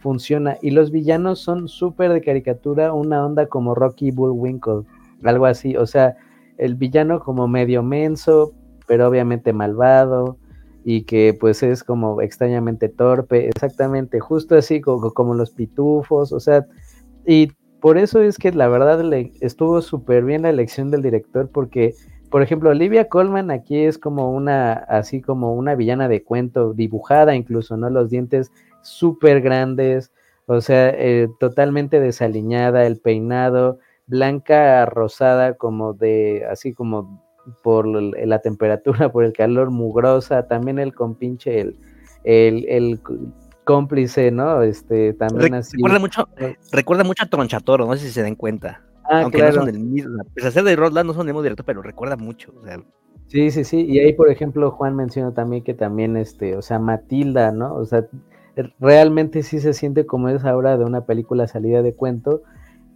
funciona. Y los villanos son súper de caricatura, una onda como Rocky Bullwinkle, algo así, o sea, el villano como medio menso, pero obviamente malvado, y que pues es como extrañamente torpe, exactamente, justo así como, como los pitufos, o sea, y por eso es que la verdad le estuvo súper bien la elección del director, porque, por ejemplo, Olivia Colman aquí es como una, así como una villana de cuento, dibujada incluso, ¿no? Los dientes súper grandes, o sea, eh, totalmente desaliñada, el peinado, blanca rosada, como de, así como por la temperatura, por el calor, mugrosa, también el compinche, el, el, el cómplice, ¿no? Este, también así. Recuerda mucho, recuerda mucho a Tronchatoro, no sé si se den cuenta. Ah, Aunque no son del mismo, pese a ser de Roland, no son del mismo director, pero recuerda mucho. O sea. Sí, sí, sí. Y ahí, por ejemplo, Juan mencionó también que también, este, o sea, Matilda, ¿no? O sea, realmente sí se siente como esa obra de una película salida de cuento.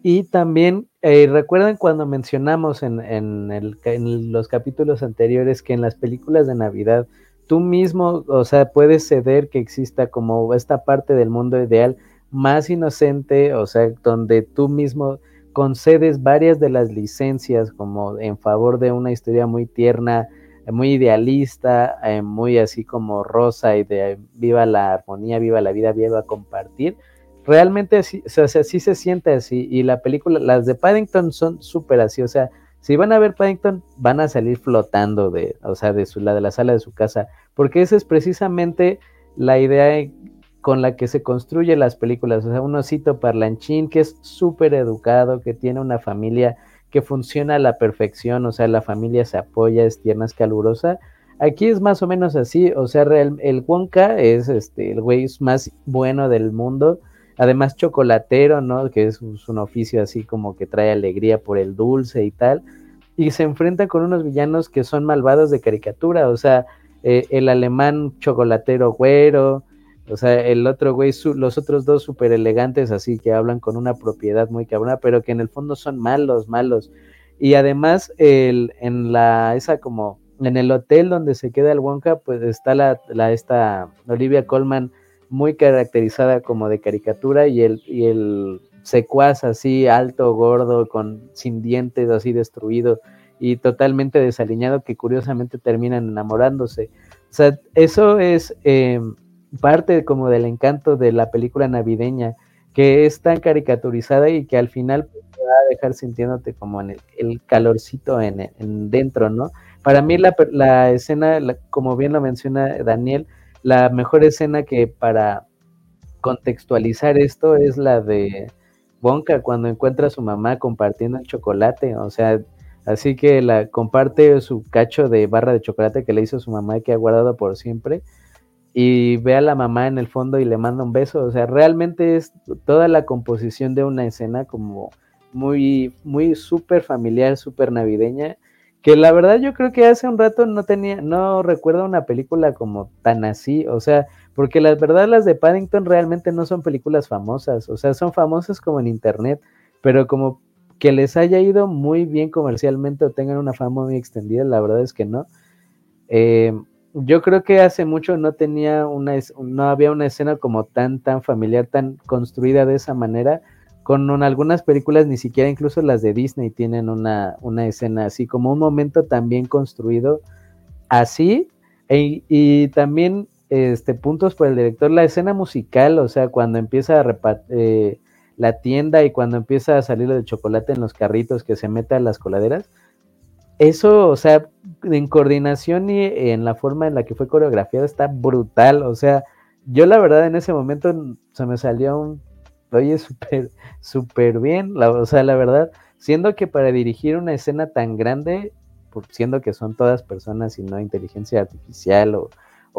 Y también, eh, recuerdan cuando mencionamos en, en, el, en los capítulos anteriores que en las películas de Navidad tú mismo, o sea, puedes ceder que exista como esta parte del mundo ideal más inocente, o sea, donde tú mismo concedes varias de las licencias como en favor de una historia muy tierna, muy idealista, eh, muy así como rosa y de viva la armonía, viva la vida, viva compartir. Realmente así, o sea, así se siente así y la película, las de Paddington son súper así, o sea, si van a ver Paddington, van a salir flotando de, o sea, de su, la de la sala de su casa, porque esa es precisamente la idea con la que se construyen las películas, o sea, un osito parlanchín que es súper educado, que tiene una familia que funciona a la perfección, o sea, la familia se apoya, es tierna, es calurosa. Aquí es más o menos así, o sea, el, el Wonka es este, el güey más bueno del mundo, además chocolatero, ¿no? Que es un oficio así como que trae alegría por el dulce y tal, y se enfrenta con unos villanos que son malvados de caricatura, o sea, eh, el alemán chocolatero güero, o sea, el otro güey, los otros dos súper elegantes, así que hablan con una propiedad muy cabrona, pero que en el fondo son malos, malos. Y además, el, en la, esa como, en el hotel donde se queda el Wonka, pues está la, la esta Olivia Colman muy caracterizada como de caricatura y el, y el secuaz así alto, gordo, con sin dientes, así destruido y totalmente desaliñado que curiosamente terminan enamorándose. O sea, eso es eh, parte como del encanto de la película navideña, que es tan caricaturizada y que al final te va a dejar sintiéndote como el, calorcito en, dentro, ¿no? Para mí la, la escena, como bien lo menciona Daniel, la mejor escena que para contextualizar esto es la de Wonka cuando encuentra a su mamá compartiendo el chocolate, o sea, así que la comparte su cacho de barra de chocolate que le hizo su mamá y que ha guardado por siempre y ve a la mamá en el fondo y le manda un beso, o sea, realmente es toda la composición de una escena como muy muy súper familiar, súper navideña que la verdad yo creo que hace un rato no tenía, no recuerdo una película como tan así, o sea, porque la verdad las de Paddington realmente no son películas famosas, o sea, son famosas como en internet, pero como que les haya ido muy bien comercialmente o tengan una fama muy extendida, la verdad es que no. Eh, yo creo que hace mucho no tenía una, no había una escena como tan, tan familiar, tan construida de esa manera, con algunas películas, ni siquiera incluso las de Disney tienen una, una escena así, como un momento también construido así, e, y también este, puntos por el director, la escena musical, o sea, cuando empieza a eh, la tienda y cuando empieza a salir el chocolate en los carritos que se mete a las coladeras, eso, o sea, en coordinación y en la forma en la que fue coreografiado está brutal, o sea, yo la verdad en ese momento se me salió un oye súper, súper bien, la, o sea, la verdad, siendo que para dirigir una escena tan grande, por, siendo que son todas personas y no inteligencia artificial o,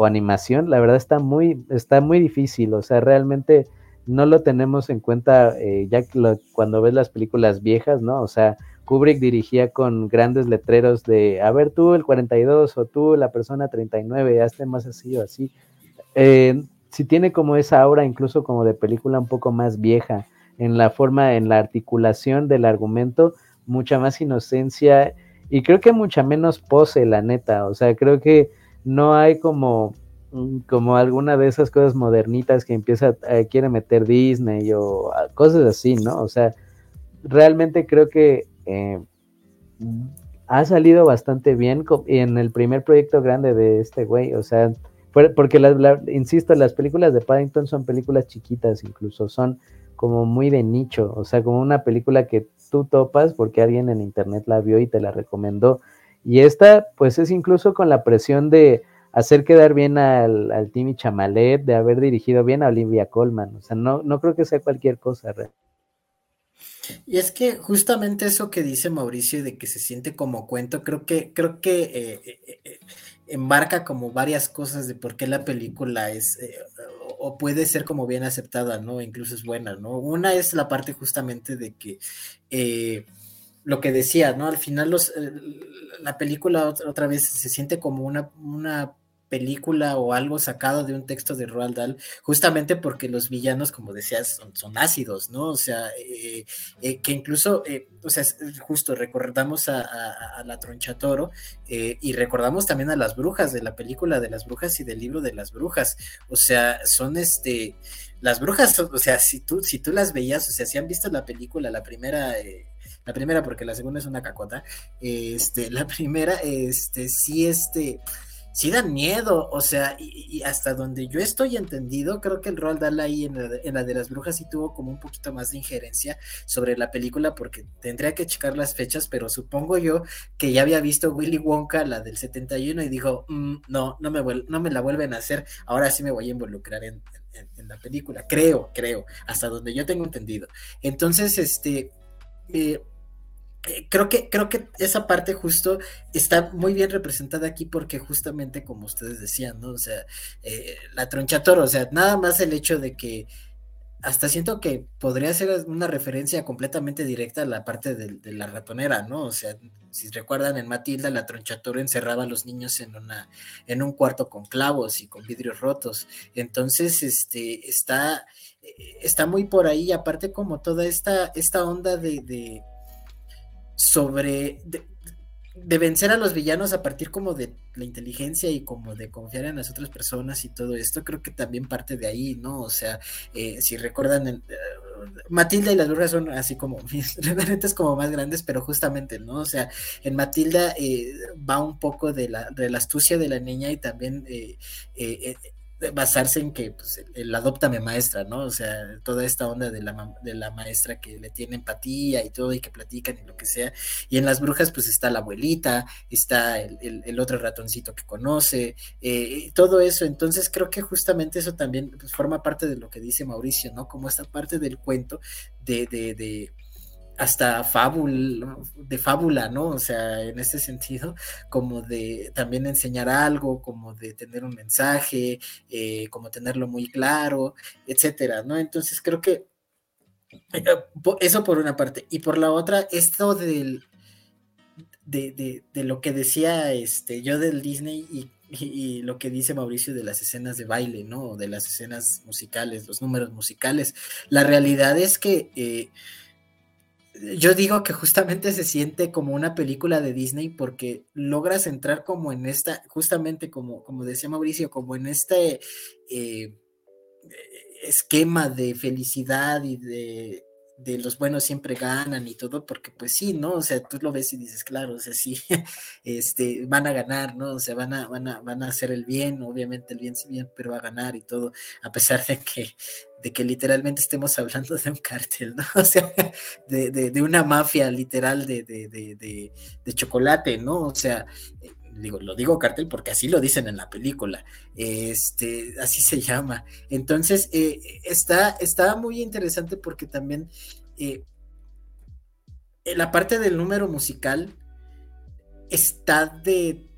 animación, la verdad está muy, está muy difícil, o sea, realmente no lo tenemos en cuenta eh, ya que cuando ves las películas viejas, ¿no? O sea, Kubrick dirigía con grandes letreros de, a ver tú el 42 o tú la persona 39, hazte más así o así. Eh, si tiene como esa aura incluso como de película un poco más vieja, en la forma, en la articulación del argumento, mucha más inocencia y creo que mucha menos pose, la neta, o sea, creo que no hay como mm, como alguna de esas cosas modernitas que empieza, eh, quiere meter Disney o ah, cosas así, ¿no? O sea, realmente creo que eh, ha salido bastante bien en el primer proyecto grande de este güey, o sea, porque, insisto, las películas de Paddington son películas chiquitas, incluso son como muy de nicho, o sea, como una película que tú topas porque alguien en internet la vio y te la recomendó. Y esta, pues es incluso con la presión de hacer quedar bien al, Timmy Chamalet, de haber dirigido bien a Olivia Colman, o sea, no, no creo que sea cualquier cosa. Y es que justamente eso que dice Mauricio de que se siente como cuento, creo que, creo que eh, eh, eh, embarca como varias cosas de por qué la película es eh, o puede ser como bien aceptada, ¿no? Incluso es buena, ¿no? Una es la parte justamente de que eh, lo que decía, ¿no? Al final los, la película otra, vez se siente como una, una película o algo sacado de un texto de Roald Dahl, justamente porque los villanos, como decías, son, ácidos, ¿no? O sea, eh, eh, que incluso, eh, o sea, justo recordamos a, la Tronchatoro y recordamos también a las brujas de la película de las brujas y del libro de las brujas, o sea, son este, las brujas, o sea, si tú, si tú las veías, o sea, si han visto la película, la primera la primera porque la segunda es una cacota, este, la primera, este, sí, este, sí dan miedo, o sea, y, hasta donde yo estoy entendido, creo que el rol Dahl ahí en la, de las brujas sí tuvo como un poquito más de injerencia sobre la película, porque tendría que checar las fechas, pero supongo yo que ya había visto Willy Wonka, la del 71, y dijo, mm, no, no me, no me la vuelven a hacer, ahora sí me voy a involucrar en, la película, creo, creo, hasta donde yo tengo entendido. Entonces, este... Eh, creo que, creo que esa parte justo está muy bien representada aquí porque justamente como ustedes decían, ¿no? O sea, eh, la tronchatora, o sea, nada más el hecho de que hasta siento que podría ser una referencia completamente directa a la parte de, la ratonera, ¿no? O sea, si recuerdan en Matilda, la tronchatora encerraba a los niños en una, en un cuarto con clavos y con vidrios rotos. Entonces, este, está, eh, está muy por ahí, aparte como toda esta, esta onda de sobre de, vencer a los villanos a partir como de la inteligencia y como de confiar en las otras personas y todo esto, creo que también parte de ahí, ¿no? O sea, eh, si recuerdan, eh, Matilda y las brujas son así como mis referentes como más grandes, pero justamente, ¿no? O sea, en Matilda eh, va un poco de la, de la astucia de la niña y también basarse en que pues, el, adoptame maestra, ¿no? O sea, toda esta onda de la, de la maestra que le tiene empatía y todo y que platican y lo que sea. Y en las brujas pues está la abuelita, está el, otro ratoncito que conoce, eh, todo eso. Entonces creo que justamente eso también pues, forma parte de lo que dice Mauricio, ¿no? Como esta parte del cuento de, de, de hasta fábula, de fábula, ¿no? O sea, en este sentido, como de también enseñar algo, como de tener un mensaje, eh, como tenerlo muy claro, etcétera, ¿no? Entonces creo que eh, eso por una parte. Y por la otra, esto del, de, lo que decía este, yo del Disney y, lo que dice Mauricio de las escenas de baile, ¿no? De las escenas musicales, los números musicales. La realidad es que... Eh, yo digo que justamente se siente como una película de Disney porque logras entrar como en esta, justamente como, como decía Mauricio, como en este eh, esquema de felicidad y de, de, los buenos siempre ganan y todo, porque pues sí, ¿no? O sea, tú lo ves y dices, claro, o sea, sí, este, van a ganar, ¿no? O sea, van a, van a, van a hacer el bien, obviamente el bien sí bien, pero va a ganar y todo, a pesar de que de que literalmente estemos hablando de un cártel, ¿no? O sea, de, una mafia literal de, de, chocolate, ¿no? O sea, digo, lo digo cártel porque así lo dicen en la película, este, así se llama. Entonces, eh, está, está muy interesante porque también eh, la parte del número musical está de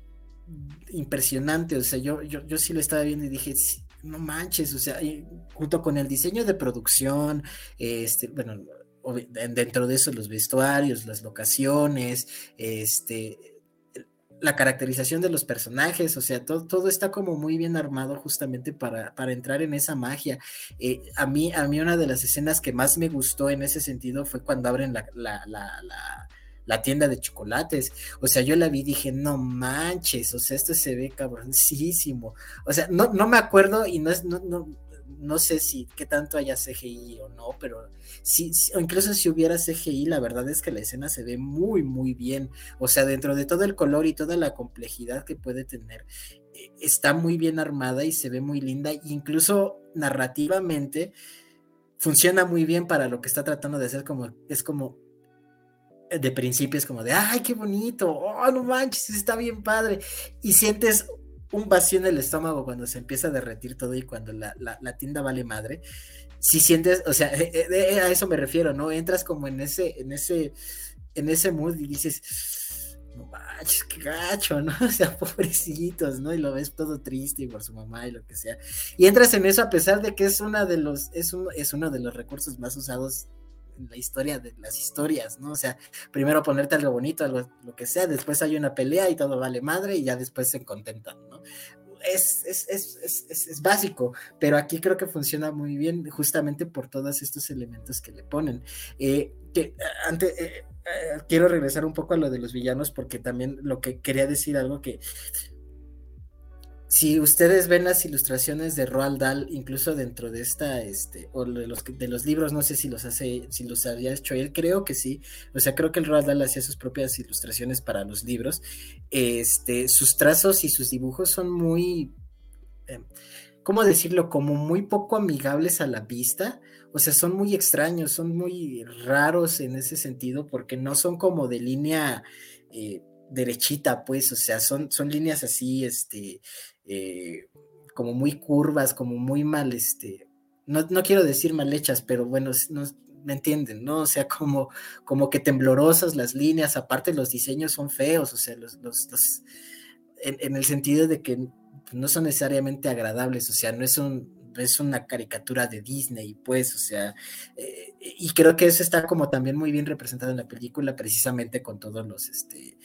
impresionante, o sea, yo, yo, yo sí lo estaba viendo y dije, no manches, o sea, junto con el diseño de producción, este, bueno, dentro de eso los vestuarios, las locaciones, este, la caracterización de los personajes, o sea, todo, todo está como muy bien armado justamente para, para entrar en esa magia. Eh, a, mí, a mí una de las escenas que más me gustó en ese sentido fue cuando abren la, la, la la tienda de chocolates. O sea, yo la vi y dije, no manches, o sea, esto se ve cabroncísimo. O sea, no, no me acuerdo y no es, no, no, no sé si qué tanto haya CGI o no, pero sí, incluso si hubiera CGI, la verdad es que la escena se ve muy, muy bien. O sea, dentro de todo el color y toda la complejidad que puede tener, eh, está muy bien armada y se ve muy linda, incluso narrativamente funciona muy bien para lo que está tratando de hacer, como es como de principio es como de, ay, qué bonito, oh, no manches, está bien padre. Y sientes un vacío en el estómago cuando se empieza a derretir todo y cuando la, tienda vale madre. Si sientes, o sea, eh, eh, eh, a eso me refiero, ¿no? Entras como en ese, en ese, en ese mood y dices, no manches, qué gacho, ¿no? O sea, pobrecitos, ¿no? Y lo ves todo triste y por su mamá y lo que sea. Y entras en eso a pesar de que es una de los, es, es uno de los recursos más usados en la historia de las historias, ¿no? O sea, primero ponerte algo bonito, algo lo que sea, después hay una pelea y todo vale madre y ya después se contentan, ¿no? es, es, es, es, básico, pero aquí creo que funciona muy bien justamente por todos estos elementos que le ponen. Eh, que, antes, eh, eh, quiero regresar un poco a lo de los villanos porque también lo que quería decir algo que si ustedes ven las ilustraciones de Roald Dahl, incluso dentro de esta, este, o de los, de los libros, no sé si los hace, si los había hecho él, creo que sí. O sea, creo que el Roald Dahl hacía sus propias ilustraciones para los libros. Este, sus trazos y sus dibujos son muy, eh, ¿cómo decirlo? Como muy poco amigables a la vista. O sea, son muy extraños, son muy raros en ese sentido, porque no son como de línea. Eh, derechita, pues, o sea, son, son líneas así, este, eh, como muy curvas, como muy mal, este, no, quiero decir mal hechas, pero bueno, no, me entienden, ¿no? O sea, como, como que temblorosas las líneas, aparte los diseños son feos, o sea, los, los, en, el sentido de que no son necesariamente agradables, o sea, no es un, es una caricatura de Disney, pues, o sea, eh, y creo que eso está como también muy bien representado en la película, precisamente con todos los, este,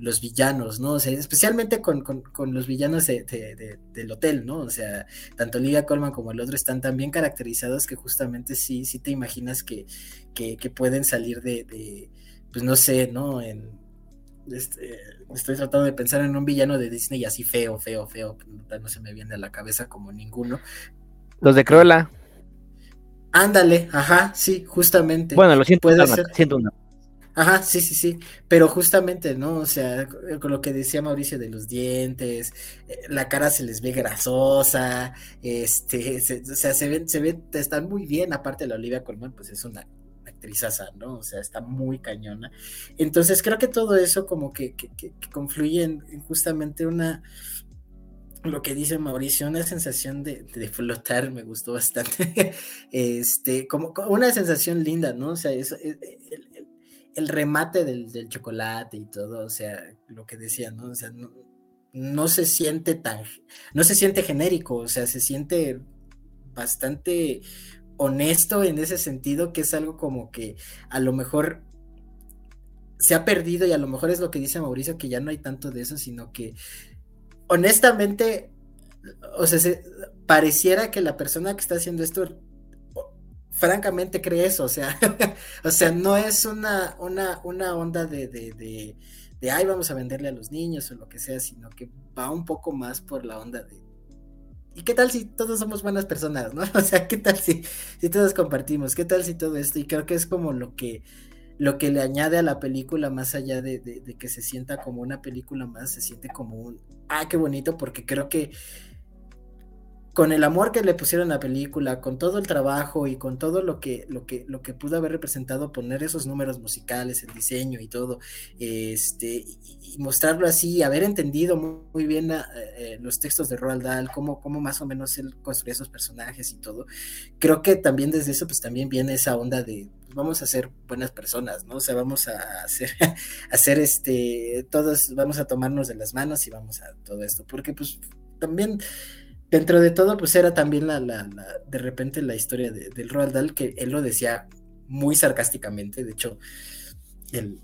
los villanos, ¿no? O sea, especialmente con, los villanos del hotel, ¿no? O sea, tanto Liga Colman como el otro están tan bien caracterizados que justamente sí, sí te imaginas que, pueden salir de, pues no sé, ¿no? En, este, estoy tratando de pensar en un villano de Disney así feo, feo, feo, no se me viene a la cabeza como ninguno. Los de Cruella. Ándale, ajá, sí, justamente. Bueno, lo siento, Puede siento una Ajá, sí, sí, sí, pero justamente, ¿no? O sea, con lo que decía Mauricio de los dientes, eh, la cara se les ve grasosa, este, o sea, se ven, se ven, están muy bien, aparte la Olivia Colman, pues es una actrizaza, ¿no? O sea, está muy cañona. Entonces creo que todo eso como que, que, que, confluye en, justamente una, lo que dice Mauricio, una sensación de, flotar, me gustó bastante. este, como, una sensación linda, ¿no? O sea, eso, el, el remate del, chocolate y todo, o sea, lo que decía, ¿no? O sea, no, se siente tan, no se siente genérico, o sea, se siente bastante honesto en ese sentido, que es algo como que a lo mejor se ha perdido y a lo mejor es lo que dice Mauricio, que ya no hay tanto de eso, sino que honestamente, o sea, pareciera que la persona que está haciendo esto francamente cree eso, o sea, o sea, no es una, una, una onda de, de, de, de, ay, vamos a venderle a los niños o lo que sea, sino que va un poco más por la onda de, ¿y qué tal si todos somos buenas personas, no? O sea, ¿qué tal si, si todos compartimos? ¿Qué tal si todo esto? Y creo que es como lo que, lo que le añade a la película, más allá de, de que se sienta como una película más, se siente como un, ah, qué bonito, porque creo que con el amor que le pusieron a la película, con todo el trabajo y con todo lo que, lo que, lo que pudo haber representado, poner esos números musicales, el diseño y todo, este, y, mostrarlo así, haber entendido muy, bien eh, eh, los textos de Roald Dahl, cómo, cómo más o menos él construía esos personajes y todo, creo que también desde eso, pues también viene esa onda de pues, vamos a ser buenas personas, ¿no? O sea, vamos a hacer, hacer este, todos, vamos a tomarnos de las manos y vamos a todo esto, porque pues también dentro de todo, pues era también la, la, de repente la historia del Roald Dahl, que él lo decía muy sarcásticamente, de hecho, el,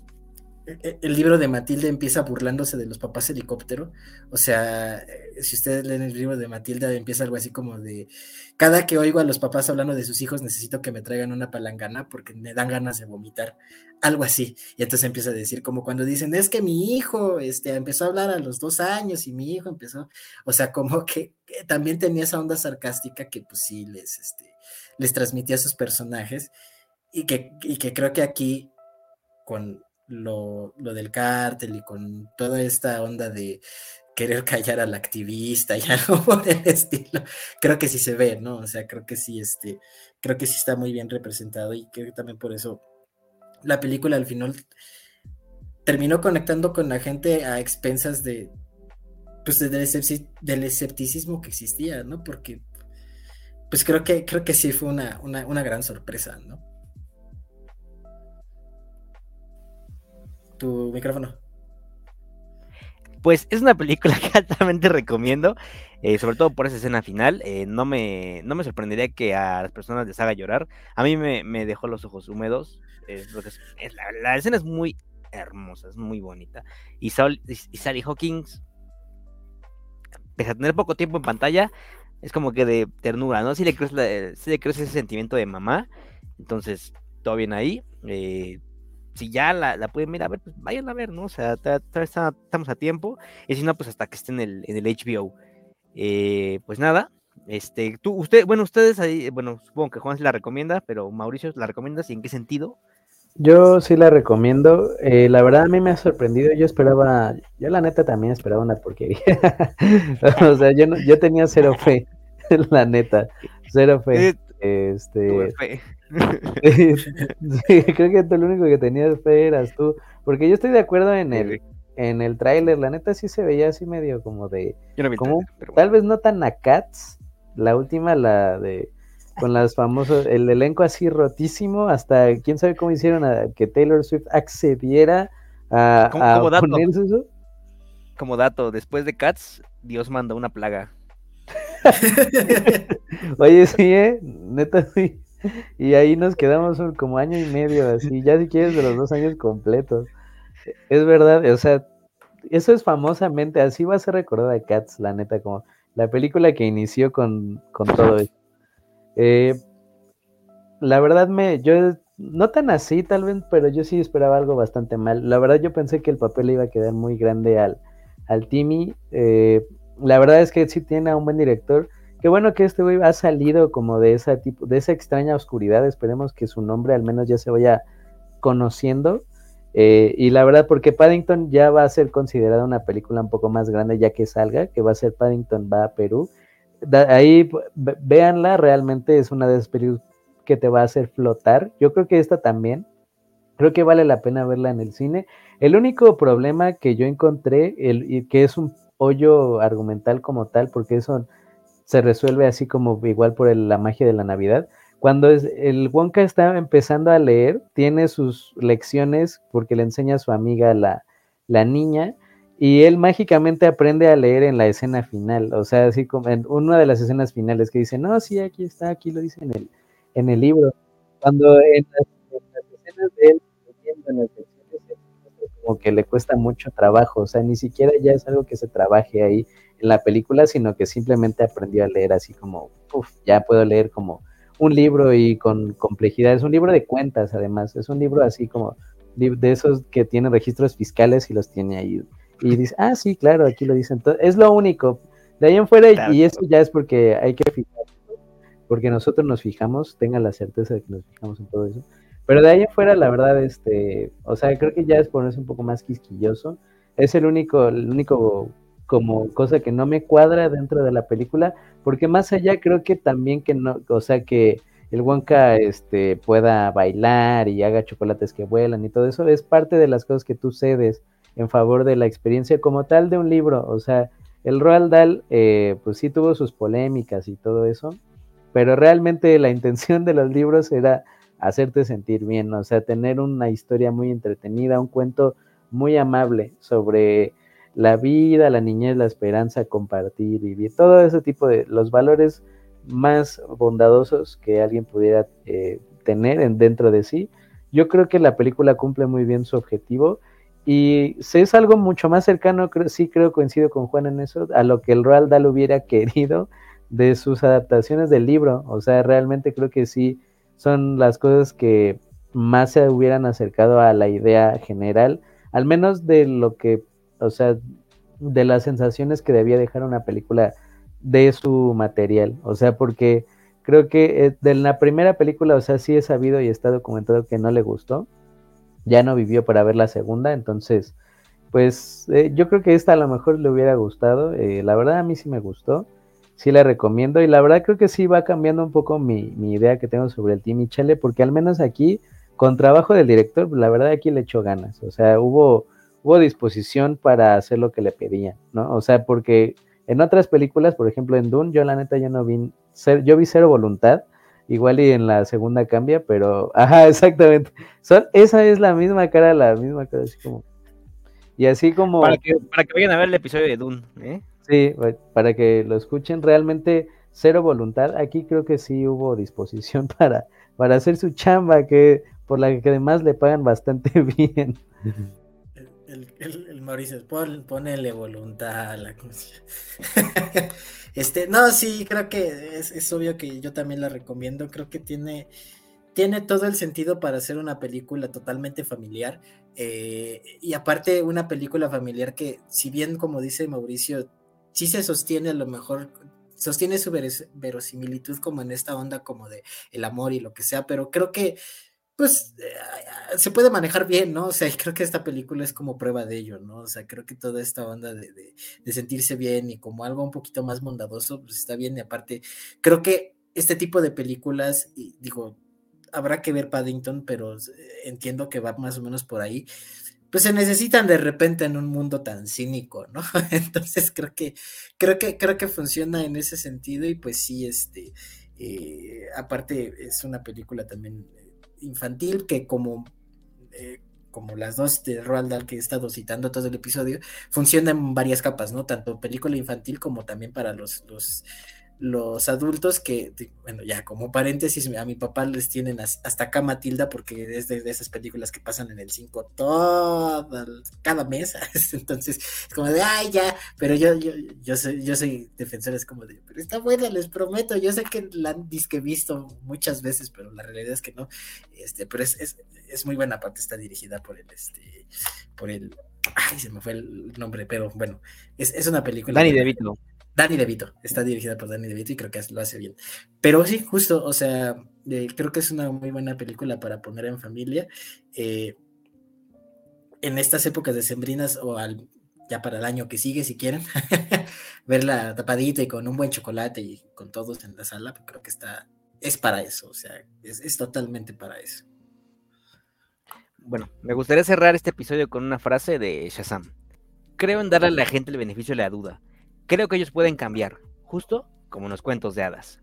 el libro de Matilde empieza burlándose de los papás helicóptero. O sea, eh, si ustedes leen el libro de Matilde, empieza algo así como de, cada que oigo a los papás hablando de sus hijos, necesito que me traigan una palangana porque me dan ganas de vomitar. Algo así. Y entonces empieza a decir, como cuando dicen, es que mi hijo este, empezó a hablar a los dos años y mi hijo empezó, o sea, como que, también tenía esa onda sarcástica que pues sí les, este, les transmitía a sus personajes y que, y que creo que aquí con lo, del cártel y con toda esta onda de querer callar al activista y algo por el estilo, creo que sí se ve, ¿no? O sea, creo que sí, este, creo que sí está muy bien representado y creo que también por eso la película al final terminó conectando con la gente a expensas de, pues, del, escepticismo que existía, ¿no? Porque, pues creo que, creo que sí fue una, una, una gran sorpresa, ¿no? Tu micrófono. Pues es una película que altamente recomiendo, eh, sobre todo por esa escena final. Eh, no, me, no me sorprendería que a las personas les haga llorar. A mí me, dejó los ojos húmedos. la, escena es muy hermosa, es muy bonita. Y, Sally Hawkins, pese a tener poco tiempo en pantalla, es como que de ternura, ¿no? Si le crees, le crees ese sentimiento de mamá, entonces todo bien ahí. Eh, si ya la, pueden ver, a ver, pues vayan a ver, ¿no? O sea, estamos a tiempo. Y si no, pues hasta que esté en el, en el HBO. Eh, pues nada, este, tú, usted, bueno, ustedes ahí, bueno, supongo que Juan se la recomienda, pero Mauricio, ¿la recomiendas y en qué sentido? Yo sí la recomiendo. Eh, la verdad a mí me ha sorprendido. Yo esperaba, yo la neta también esperaba una porquería. o sea, yo, no, yo tenía cero fe, la neta, cero fe. Este, fe. creo que tú lo único que tenías fe eras tú, porque yo estoy de acuerdo en el, en el tráiler. La neta sí se veía así medio como de, como, tal vez no tan a Cats. La última, la de con las famosas, el elenco así rotísimo, hasta quién sabe cómo hicieron a que Taylor Swift accediera a, como, dato, eso. Como dato, después de Cats, Dios mandó una plaga. Oye, sí, ¿eh? Neta, sí. Y ahí nos quedamos como año y medio, así, ya si quieres de los dos años completos. Es verdad, o sea, eso es famosamente, así va a ser recordada Cats, la neta, como la película que inició con, con todo esto. Eh, la verdad me, yo no tan así tal vez, pero yo sí esperaba algo bastante mal. La verdad yo pensé que el papel iba a quedar muy grande al, al Timmy. Eh, la verdad es que sí tiene a un buen director. Qué bueno que este güey ha salido como de esa tipo, de esa extraña oscuridad. Esperemos que su nombre al menos ya se vaya conociendo. Eh, y la verdad, porque Paddington ya va a ser considerada una película un poco más grande ya que salga, que va a ser Paddington va a Perú ahí véanla, realmente es una de esas películas que te va a hacer flotar. Yo creo que esta también. Creo que vale la pena verla en el cine. El único problema que yo encontré, el, que es un hoyo argumental como tal, porque eso se resuelve así como igual por la magia de la Navidad. Cuando es, el Wonka está empezando a leer, tiene sus lecciones porque le enseña a su amiga la, la niña, y él mágicamente aprende a leer en la escena final, o sea, así como en una de las escenas finales que dice, no, sí, aquí está, aquí lo dice en el, en el libro. Cuando en las, escenas de él en las como que le cuesta mucho trabajo, o sea, ni siquiera ya es algo que se trabaje ahí en la película, sino que simplemente aprendió a leer así como, uff, ya puedo leer como un libro y con complejidad, es un libro de cuentas además, es un libro así como de esos que tiene registros fiscales y los tiene ahí y dice, ah, sí, claro, aquí lo dicen. Es lo único. De ahí en fuera, y eso ya es porque hay que fijar, porque nosotros nos fijamos, tengan la certeza de que nos fijamos en todo eso. Pero de ahí en fuera, la verdad, este, o sea, creo que ya es ponerse un poco más quisquilloso. Es el único, el único como cosa que no me cuadra dentro de la película, porque más allá creo que también que no, o sea, que el Wonka este, pueda bailar y haga chocolates que vuelan y todo eso, es parte de las cosas que tú cedes en favor de la experiencia como tal de un libro. O sea, el Roald Dahl, eh, pues sí tuvo sus polémicas y todo eso, pero realmente la intención de los libros era hacerte sentir bien, o sea, tener una historia muy entretenida, un cuento muy amable sobre la vida, la niñez, la esperanza, compartir, vivir, todo ese tipo de los valores más bondadosos que alguien pudiera eh, tener en, dentro de sí. Yo creo que la película cumple muy bien su objetivo y es algo mucho más cercano, creo, sí creo, coincido con Juan en eso, a lo que el Roald Dahl hubiera querido de sus adaptaciones del libro. O sea, realmente creo que sí son las cosas que más se hubieran acercado a la idea general, al menos de lo que, o sea, de las sensaciones que debía dejar una película de su material. O sea, porque creo que eh, de la primera película, o sea, sí he sabido y está documentado que no le gustó. Ya no vivió para ver la segunda, entonces, pues eh, yo creo que esta a lo mejor le hubiera gustado, eh, la verdad a mí sí me gustó, sí la recomiendo y la verdad creo que sí va cambiando un poco mi, idea que tengo sobre el Team Michele, porque al menos aquí, con trabajo del director, la verdad aquí le echó ganas, o sea, hubo, hubo disposición para hacer lo que le pedían, ¿no? O sea, porque en otras películas, por ejemplo en Dune, yo la neta yo no vi, yo vi cero voluntad, igual y en la segunda cambia, pero, ajá, exactamente. Son, esa es la misma cara, la misma cara, así como. Y así como. Para que, para que vayan a ver el episodio de Dune, ¿eh? Sí, para que lo escuchen, realmente cero voluntad. Aquí creo que sí hubo disposición para, para hacer su chamba, que por la que además le pagan bastante bien. El, el, Mauricio, pon, ponele voluntad a la este, no, sí, creo que es, es, obvio que yo también la recomiendo. Creo que tiene, tiene todo el sentido para hacer una película totalmente familiar. Eh, y aparte, una película familiar que, si bien, como dice Mauricio, sí se sostiene a lo mejor sostiene su verosimilitud como en esta onda como de el amor y lo que sea, pero creo que pues eh, se puede manejar bien, ¿no? O sea, creo que esta película es como prueba de ello, ¿no? O sea, creo que toda esta onda de, de, sentirse bien y como algo un poquito más bondadoso, pues está bien. Y aparte, creo que este tipo de películas, y digo, habrá que ver Paddington, pero eh, entiendo que va más o menos por ahí. Pues se necesitan de repente en un mundo tan cínico, ¿no? Entonces creo que, creo que, creo que funciona en ese sentido, y pues sí, este, eh, aparte es una película también infantil que como, eh, como las dos de Roald Dahl que he estado citando todo el episodio, funciona en varias capas, ¿no? Tanto película infantil como también para los, los los adultos que, bueno, ya como paréntesis, a mi papá les tienen hasta acá Matilda porque es de, esas películas que pasan en el 5 toda, cada mes, entonces es como de, ay, ya, pero yo, yo, yo soy, yo soy defensor, es como de, pero está buena, les prometo, yo sé que la han disque visto muchas veces, pero la realidad es que no, este, pero es, es, es muy buena parte, está dirigida por el, este, por el, ay, se me fue el nombre, pero bueno, es, es una película. Danny DeVito. Danny DeVito, está dirigida por Danny DeVito y creo que lo hace bien. Pero sí, justo, o sea, eh, creo que es una muy buena película para poner en familia. Eh, en estas épocas de sembrinas o ya para el año que sigue, si quieren, verla tapadita y con un buen chocolate y con todos en la sala, pues creo que está, es para eso, o sea, es, es totalmente para eso. Bueno, me gustaría cerrar este episodio con una frase de Shazam. Creo en darle a la gente el beneficio de la duda Creo que ellos pueden cambiar, justo como en los cuentos de hadas.